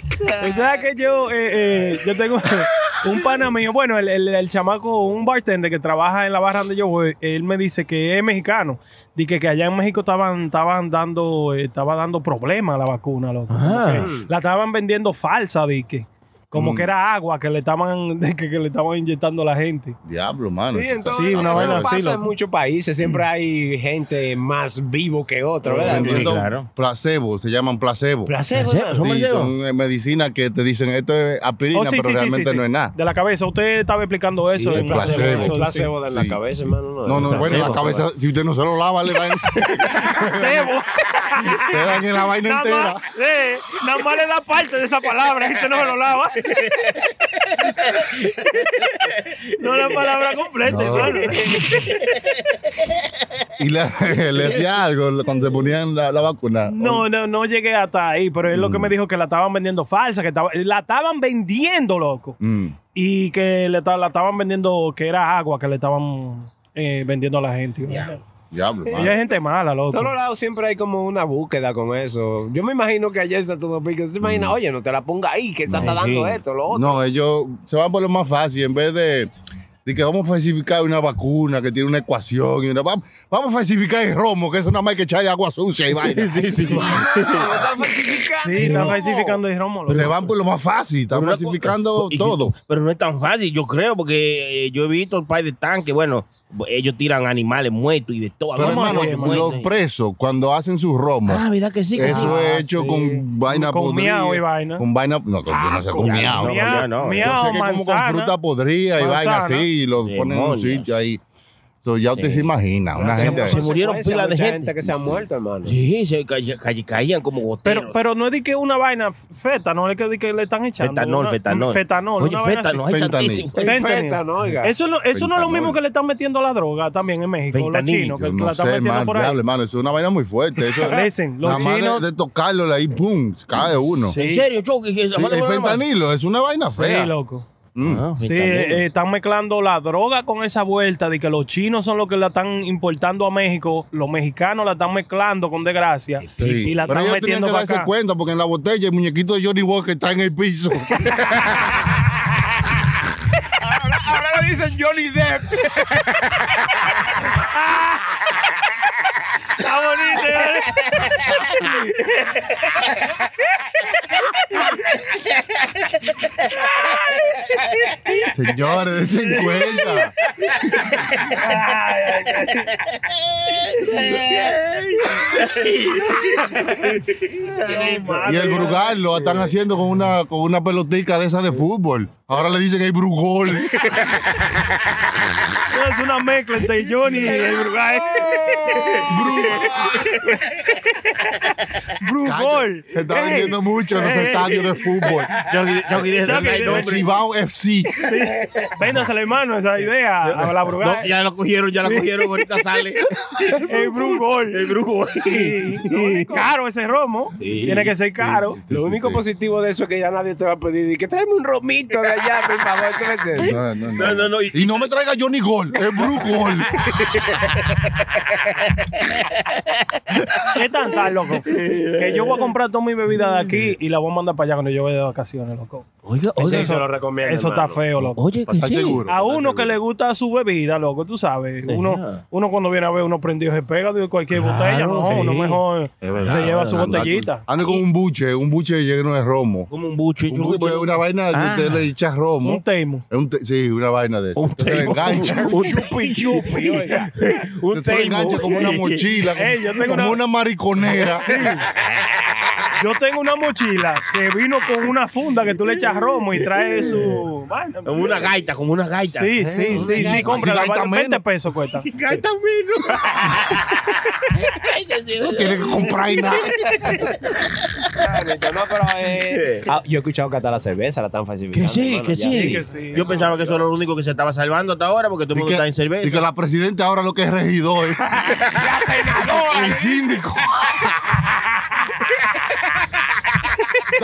o sea que yo, eh, eh, yo tengo un pana mío, bueno, el, el, el chamaco, un bartender que trabaja en la barra donde yo voy, él me dice que es mexicano. Dice que allá en México estaban, estaban dando, eh, estaba dando problemas la vacuna, loco. Ah. que la estaban vendiendo falsa, dique. Como que era agua que le estaban, que, que le estaban inyectando a la gente. Diablo, mano. Sí, entonces, Sí, una eso vaina así, pasa en muchos países. Siempre hay gente más vivo que otra, ¿verdad? Sí, claro. placebo, se llaman placebo. Placebo. Placebo, Sí, placebo. son eh, medicinas que te dicen esto es aspirina, Oh, sí, pero realmente sí, no es nada. De la cabeza. Usted estaba explicando eso. el en- placebo. eso, placebo de la cabeza, hermano. No, no, bueno, la cabeza, si usted no se lo lava, le dan, Placebo. dan en la vaina Nada entera. más, eh, nada más le da parte de esa palabra, este no se lo lava. no la palabra completa, No. hermano. Y le, le hacía algo cuando se ponían la, la vacuna. No, no, no llegué hasta ahí, pero es lo que me dijo que la estaban vendiendo falsa, que estaba, la estaban vendiendo, loco. Mm. Y que le, la estaban vendiendo, que era agua que le estaban eh, vendiendo a la gente. Diablo, Y hay gente mala, En loco. todos lados siempre hay como una búsqueda con eso. Yo me imagino que en Santo Domingo, se imagina, oye, no te la ponga ahí, que esa está Sí. dando esto, lo otro. No, ellos se van por lo más fácil. En vez de, de que vamos a falsificar una vacuna que tiene una ecuación. Y una, vamos, vamos a falsificar el romo, que eso nada más hay que echarle agua sucia y vaina. Sí, están falsificando el romo. Se van por lo más fácil. Están Pero falsificando todo. Pero no es tan fácil, yo creo, porque eh, yo he visto el país de tanque, bueno, ellos tiran animales muertos y de todo. Pero hermano, los presos, cuando hacen sus romos, Ah, ¿verdad que sí? que eso sí? es hecho sí. con vaina Con podrida. miau y vaina. Con vaina, no, con, yo no sé, con con miau. no. sé que como con fruta podrida y vaina así, y los ponen en un sitio ahí. So, ya usted Sí. se imagina, una Se- gente se ahí. murieron Consecuencia, pila de mucha gente. que se ha muerto, hermano. Sí, se ca- ca- caían como goteros. Pero, pero no es de que una vaina feta, no es que, de que le están echando. fetanol, una- fetanol. Fetanol. Oye, una vaina fetanol, así. hay Fentanil. tantísimo. El Fentanil. feta, no, oiga. Eso, no- eso no es lo mismo que le están metiendo la droga también en México. Los Fentanil. chinos que Yo la no están sé, metiendo man, por ahí. diablo, hermano, eso es una vaina muy fuerte. Eso, Listen, los nada más de- chinos- de, tocarlo ahí, pum, cae uno. Sí, ¿En serio, que el fentanilo es una vaina fea. Sí, loco. Mm. Ah, Sí, eh, están mezclando la droga con esa vuelta de que los chinos son los que la están importando a México, los mexicanos la están mezclando con desgracia Sí. y la Pero están ellos metiendo que para darse acá. cuenta porque en la botella el muñequito de Johnny Walker está en el piso. ahora le dicen Johnny Depp. Está bonito. ¿eh? Señores, dense cuenta. Y el Brugal lo están haciendo con una, con una pelotica de esa de fútbol. Ahora le dicen el Brugol. Es una mezcla entre Johnny y el Brugay. Brugol. Se está vendiendo mucho en los estadios de fútbol. No hay de- nombre. El Cibao FC. Véndasela, hermano, esa idea a la No, ya lo cogieron, ya la cogieron, ahorita sale. El Brugol. El brujo. Sí. Caro ese romo. Tiene que ser caro. Lo único positivo de eso es que ya nadie te va a pedir. Y que tráeme un romito de allá, por favor. No, no, No, no, no. y- Y no me traiga Johnny Gol, es Brugol. ¿Qué tan tal, loco? Que yo voy a comprar toda mi bebida de aquí y la voy a mandar para allá cuando yo vaya de vacaciones, loco. Oiga, Eso, oiga. se lo recomiendo, Eso está feo, loco. Oye, que ¿Estás sí. seguro? A ¿Estás uno que le gusta su bebida, loco, tú sabes. Uno, uno cuando viene a ver uno prendido se pega de cualquier botella. No, sí. uno mejor verdad, se lleva su botellita. Ande con un buche, un buche lleno de romo. Como un buche. Un buche es una vaina que Ah. usted le echa romo. Un teimo. Es un te- sí, una vaina de eso. Un Usted se le teimo. engancha. Un Chupi, chupi. Un le engancha como una mochila, como una- una mariconera. Yo tengo una mochila que vino con una funda que tú le echas romo y trae su. Como una gaita, como una gaita. Sí, sí, sí, sí, compra gaita 20 menos. pesos cuesta. Gaita menos. No tiene que comprar y nada. No, pero eh, ah, yo he escuchado que hasta la cerveza la están falsificando. Que sí, hermano, que sí. Sí, que sí. Yo pensaba que eso era lo único que se estaba salvando hasta ahora porque todo el mundo está en cerveza. y que la presidenta ahora lo que es regidor. El síndico.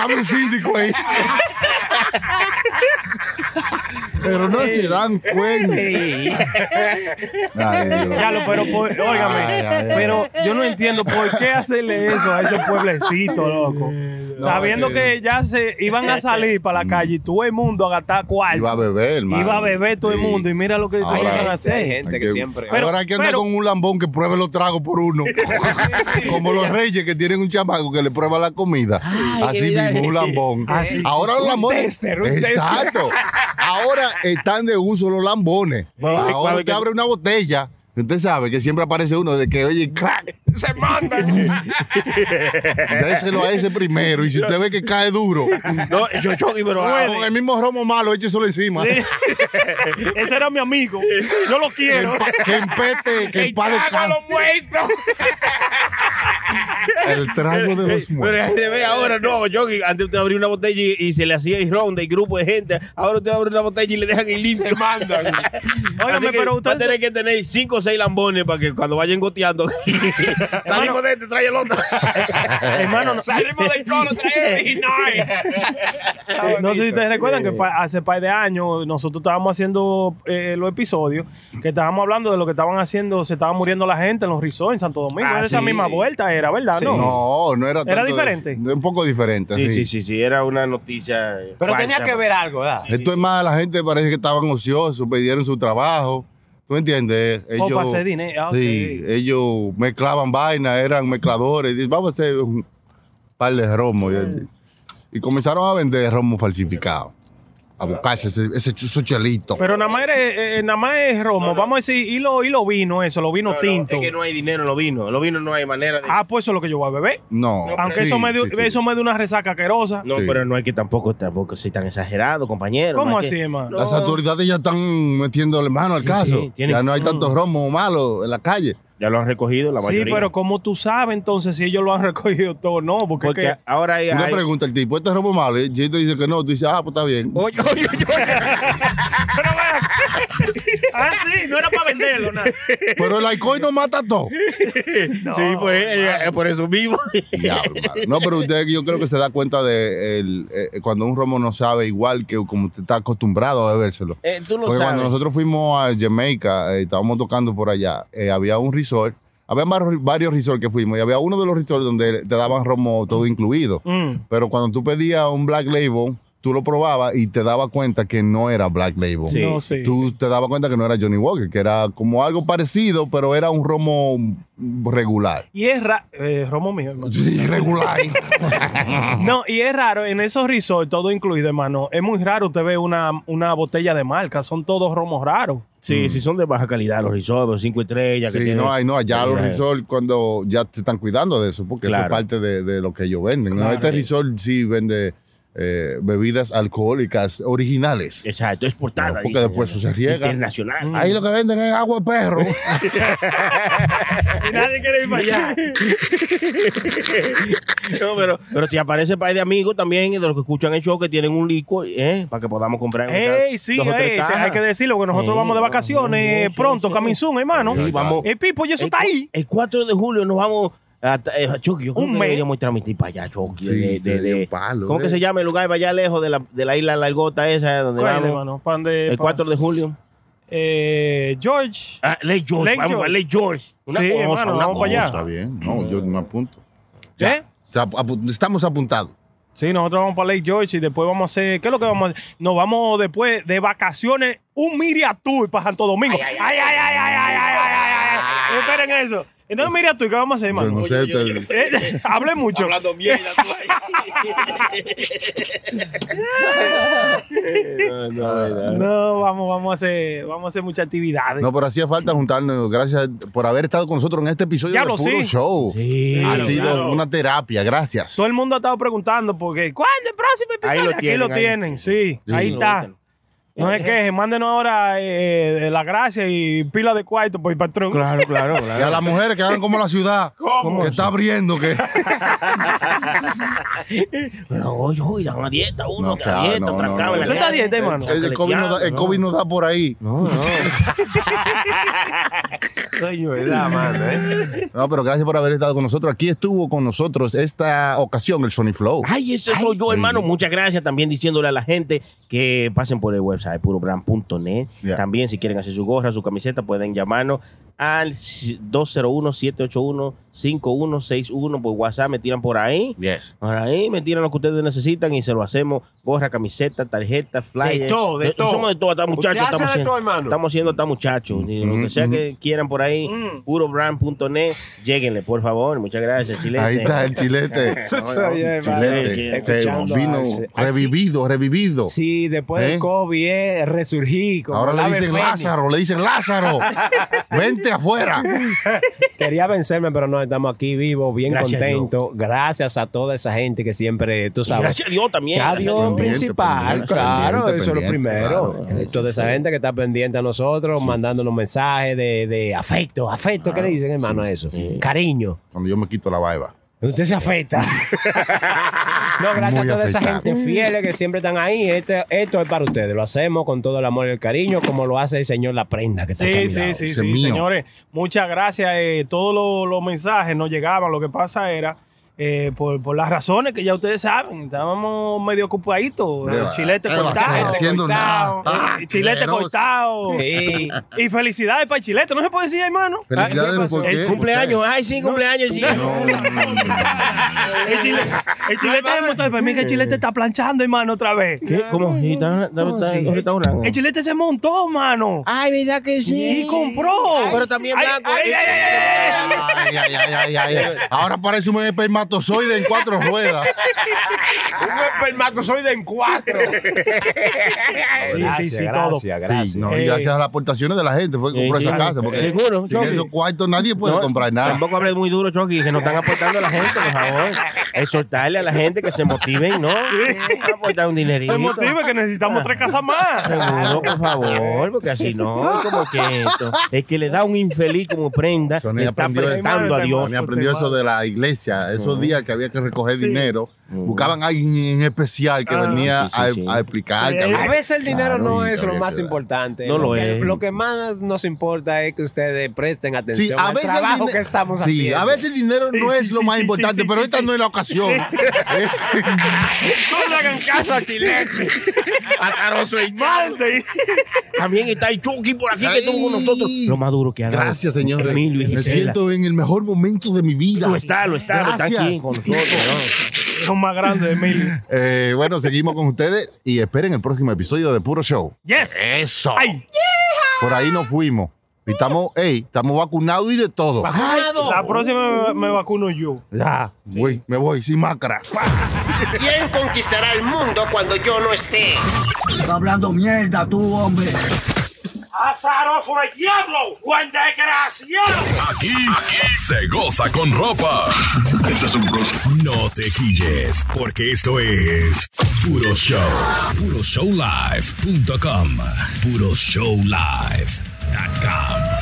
Dame un síndico ahí. Pero no se dan cuenta. Ya lo, pero por- óigame, Ay, ay, ay. pero yo no entiendo por qué hacerle eso a ese pueblecito, loco. Sabiendo que ya se iban a salir para la calle y todo el mundo a gastar cuarto. Iba a beber, hermano. Iba a beber todo el mundo y mira lo que Ahora- comienzan a Hay hacer. gente que Hay siempre. Pero- ahora hay que andar pero- con un lambón que pruebe los tragos por uno. Como los reyes que tienen un chamaco que le prueba la comida. Así mismo, un lambón. Ah, ahora los Un lambones. tester, un tester. Exacto. Ahora están de uso los lambones. Ahora ¿cuál usted que- abre una botella. Y Usted sabe que siempre aparece uno de que, oye, crack, se mandan. déselo a ese primero. Y si usted ve que cae duro, No, yo, yo, pero ah, con el mismo romo malo, écheselo encima. Ese era mi amigo. Yo lo Que, quiero. empa- que empete, que muertos. El trago de los Pero muertos. al revés ahora no, yo antes usted abría una botella y, y se le hacía el ronda y grupo de gente. Ahora usted abre una botella y le dejan el limpio. Se mandan. Óigame, pero va a ustedes. tener que tener cinco seis lambones para que cuando vayan goteando salimos de este, trae el otro. Hermano, no, Salimos del coro, trae el no sé si ustedes recuerdan que hace par de años nosotros estábamos haciendo eh, los episodios que estábamos hablando de lo que estaban haciendo, se estaba muriendo la gente en los resorts en Santo Domingo. Ah, Era esa sí, misma sí. vuelta era, ¿verdad? No. No, no era ¿Era tanto de- diferente? un poco diferente, Sí, sí. sí, sí, sí, era una noticia. Pero falsa. tenía que ver algo, ¿verdad? Esto es más, la gente parece que estaban ociosos, pidieron su trabajo. ¿Tú entiendes? Para hacer dinero. Ah. Sí, ellos mezclaban vainas, eran mezcladores. Vamos a hacer un par de romo. Y, y comenzaron a vender romo falsificado. A buscarse ese, ese, esos chelitos. Pero nada más, era- eh, nada más es romo. Vamos a decir, y lo, y lo vino, eso, lo vino No, no, tinto. es que no hay dinero en los vinos. En los vinos no hay manera de. Ah, pues eso es lo que yo voy a beber. no. Aunque sí, eso, me dio, sí, sí. eso me dio una resaca asquerosa. no, sí. pero no hay que tampoco, tampoco ser tan exagerado, compañero. ¿Cómo así, que- hermano? Las autoridades ya están metiéndole mano al Sí, caso. tienen- ya no hay tantos romos malos en la calle. Ya lo han recogido la Sí, mayoría. pero como tú sabes entonces si ellos lo han recogido todo, no, porque, es Porque que- ahora hay. Una hay- pregunta, el tipo, ¿este romo malo? Y si te dice que no, tú dices, ah, pues está bien. Oye, oye, oye. Pero ah, sí, no era para venderlo, nada. Pero el alcohol no mata todo. sí, pues eh, eh, por eso mismo. Diablo. No, pero usted yo creo que se da cuenta de el, eh, cuando un romo no sabe igual que como usted está acostumbrado a bebérselo. Eh, tú lo Porque sabes. cuando nosotros fuimos a Jamaica, eh, estábamos tocando por allá, eh, había un resort, había varios, resorts que fuimos y había uno de los resorts donde te daban romo todo incluido. Mm. Pero cuando tú pedías un Black Label, tú lo probabas y te dabas cuenta que no era Black Label. Sí. No, sí, tú te dabas cuenta que no era Johnny Walker, que era como algo parecido, pero era un romo regular. Y es raro, Romo mío, hermano. Sí, regular. No, y es raro, en esos resorts, todo incluido, hermano, es muy raro usted ve una, una botella de marca, son todos romos raros. Sí, sí, son de baja calidad los resorts, los cinco estrellas. que Sí, tienen- no, ay, no, allá los resorts cuando ya se están cuidando de eso, porque eso es parte de, de lo que ellos venden. ¿no? Este resort sí vende eh, bebidas alcohólicas originales. Exacto, exportada. porque después eso se riega. Internacional. Ahí lo que venden es agua de perro. Y nadie quiere ir para allá. No, pero, pero si aparece par de amigos también de los que escuchan el show que tienen un licor, ¿eh? Para que podamos comprar. Ey, sí, dos o tres ey, te- hay que decirlo, que nosotros vamos de vacaciones pronto, sí. hermano. Sí, vamos. El Pipo, y eso El está ahí. El 4 de julio nos vamos hasta, yo creo un que mes. deberíamos transmitir para allá, Chucky. ¿Cómo que se llama el lugar para allá lejos de la, de la isla Largota esa? Donde vamos? Es. Pan el pan. 4 de julio. George. Ah, Lake George. Lake George. Una sí, cosa, hermano, vamos para allá. Está bien. No, yo me apunto. Ya. Estamos apuntados. Sí, nosotros vamos para Lake George y después vamos a hacer. ¿Qué es lo que vamos a hacer? Nos vamos después de vacaciones un Miria Tour para Santo Domingo. ay, ay, ay, ay, ay. ay, ay, ay Esperen eso. Y No Miria Tour, ¿qué vamos a hacer, Yo hermano? no sé, ustedes- Eh, Hable mucho. Hablando mierda. tú ahí. no, no, no. No, vamos, vamos a hacer, vamos a hacer muchas actividades. No, pero hacía falta juntarnos. Gracias por haber estado con nosotros en este episodio Diablo, de Puro sí. Show. Sí, ha claro, sido claro. una terapia. Gracias. Todo el mundo ha estado preguntando porque ¿cuándo el próximo Ahí episodio? lo Aquí tienen, lo ahí. tienen, sí, Sí. ahí está. No se quejen, mándenos ahora eh, de la gracia y pila de cuarto por el patrón. Claro, claro, Y a claro. las mujeres que hagan como la ciudad. Que está abriendo. Que... Pero oye, oye, da una dieta, uno, No, que claro, dieta, no, no, no. la ¿Tú estás dieta, hermano? El, el COVID no da, el COVID no da por ahí. No, no. Coño, verdad, mano, ¿eh? No, pero gracias por haber estado con nosotros. Aquí estuvo con nosotros esta ocasión el Sony Flow. Ay, ese soy yo, hermano. Muchas gracias. También diciéndole a la gente que pasen por el website purobrand.net. Yeah. También, si quieren hacer su gorra, su camiseta, pueden llamarnos al 201-781-5161 por WhatsApp. Me tiran por ahí. Yes. Por ahí me tiran lo que ustedes necesitan y se lo hacemos. Gorra, camiseta, tarjeta, flyer. De todo, de Eh, todo. Somos de todo, hasta muchachos. Hace Estamos de haciendo, todo, hermano. estamos haciendo hasta muchachos. Y Lo que sea que quieran por ahí, purobrand.net. Lléguenle, por favor. Muchas gracias, Chilete. Ahí está el chilete. Chilete. Vino revivido, revivido. Sí, después ¿Eh? del COVID es resurgir. como Ahora le dicen. Lázaro, le dicen Lázaro. Vente afuera. Quería vencerme, pero no, estamos aquí vivos, bien Gracias a contentos. Gracias a toda esa gente que siempre, tú Y sabes. gracias a Dios también. A gracias a Dios Dios. en Pendiente, principal, pendiente, claro, pendiente, eso es lo primero. claro. Eh, Toda esa gente que está pendiente a nosotros, mandándonos mensajes de, de afecto, afecto, ¿qué le dicen, hermano, a eso? Cariño. Cuando yo me quito la barba. Usted se afecta. no, gracias Muy a toda esa gente fieles que siempre están ahí. Este, esto es para ustedes. Lo hacemos con todo el amor y el cariño, como lo hace el señor La Prenda, que está Sí, sí, sí, sí, mío. señores. Muchas gracias. eh, todos los, los mensajes nos llegaban. Lo que pasa era, eh, por, por las razones que ya ustedes saben, estábamos medio ocupaditos. ¿Qué eh, chilete ¿Qué va a cortado. Haciendo cortado, nada. eh, chilete cortado. Sí. Y felicidades para el chilete. No se puede decir, hermano. Felicidades, Ah, ¿qué ¿por qué? El, Cumpleaños, ay, sí, cumpleaños. sí. el chile- el chilete se montó. Para mí que el chilete está planchando, hermano, otra vez. ¿Qué? ¿Cómo? Sí, está- está- está en un restaurante. El chilete se montó, mano. Ay, ¿verdad que sí? Y compró. Pero también Ay, blanco. ay, ay, ay, ay. Ay, ay, ay, ay, ay. Ahora parece un espermatozoide en cuatro ruedas. Un espermatozoide en cuatro. Sí, sí, sí, todo. gracias, gracias. Sí, no, y gracias a las aportaciones de la gente fue que compró esa casa. Porque Seguro, sin esos cuartos nadie puede No, comprar nada. Tampoco hables muy duro, Chucky, que nos están aportando a la gente, por favor. Exhortarle a la gente que se motiven, ¿no? Aportar un dinerito. Se motive que necesitamos tres casas más. Seguro, por favor, porque así no, es como que esto. El que le da un infeliz como prenda, está prestando a Dios. Me aprendió eso de la iglesia. Esos días que había que recoger dinero, buscaban a alguien en especial que Ah. venía Sí, sí, a, sí. a explicar. Sí, que había- A veces el dinero Claro, no es que lo más que importante. No lo que, es. Lo que más nos importa es que ustedes presten atención Sí, a al veces el trabajo que estamos sí, haciendo. a veces el dinero no Sí, es sí, lo más sí, importante, sí, pero sí, esta sí. no es la ocasión. Es- No le hagan caso a Chilete. Mande. También está el Chucky por aquí que estuvo con nosotros. Lo más duro que ha dado. Gracias, señor. Me siento en el mejor momento de mi vida. Lo está, lo está, lo está aquí con nosotros. Son más grandes de Emilio. Eh, bueno, seguimos con ustedes y esperen el próximo episodio de Puro Show. Yes. Eso. Ay, Por ahí nos fuimos. Y estamos, ey, estamos vacunados y de todo. la próxima me, me vacuno yo. Ya, voy, me voy sin máscara. ¿Quién conquistará el mundo cuando yo no esté? Estás hablando mierda tú, hombre. ¡Azaroso el diablo! ¡Buen desgraciado! Aquí, aquí se goza con ropa. No te quilles, porque esto es Puro Show. PuroShowLive.com. PuroShowLive.com.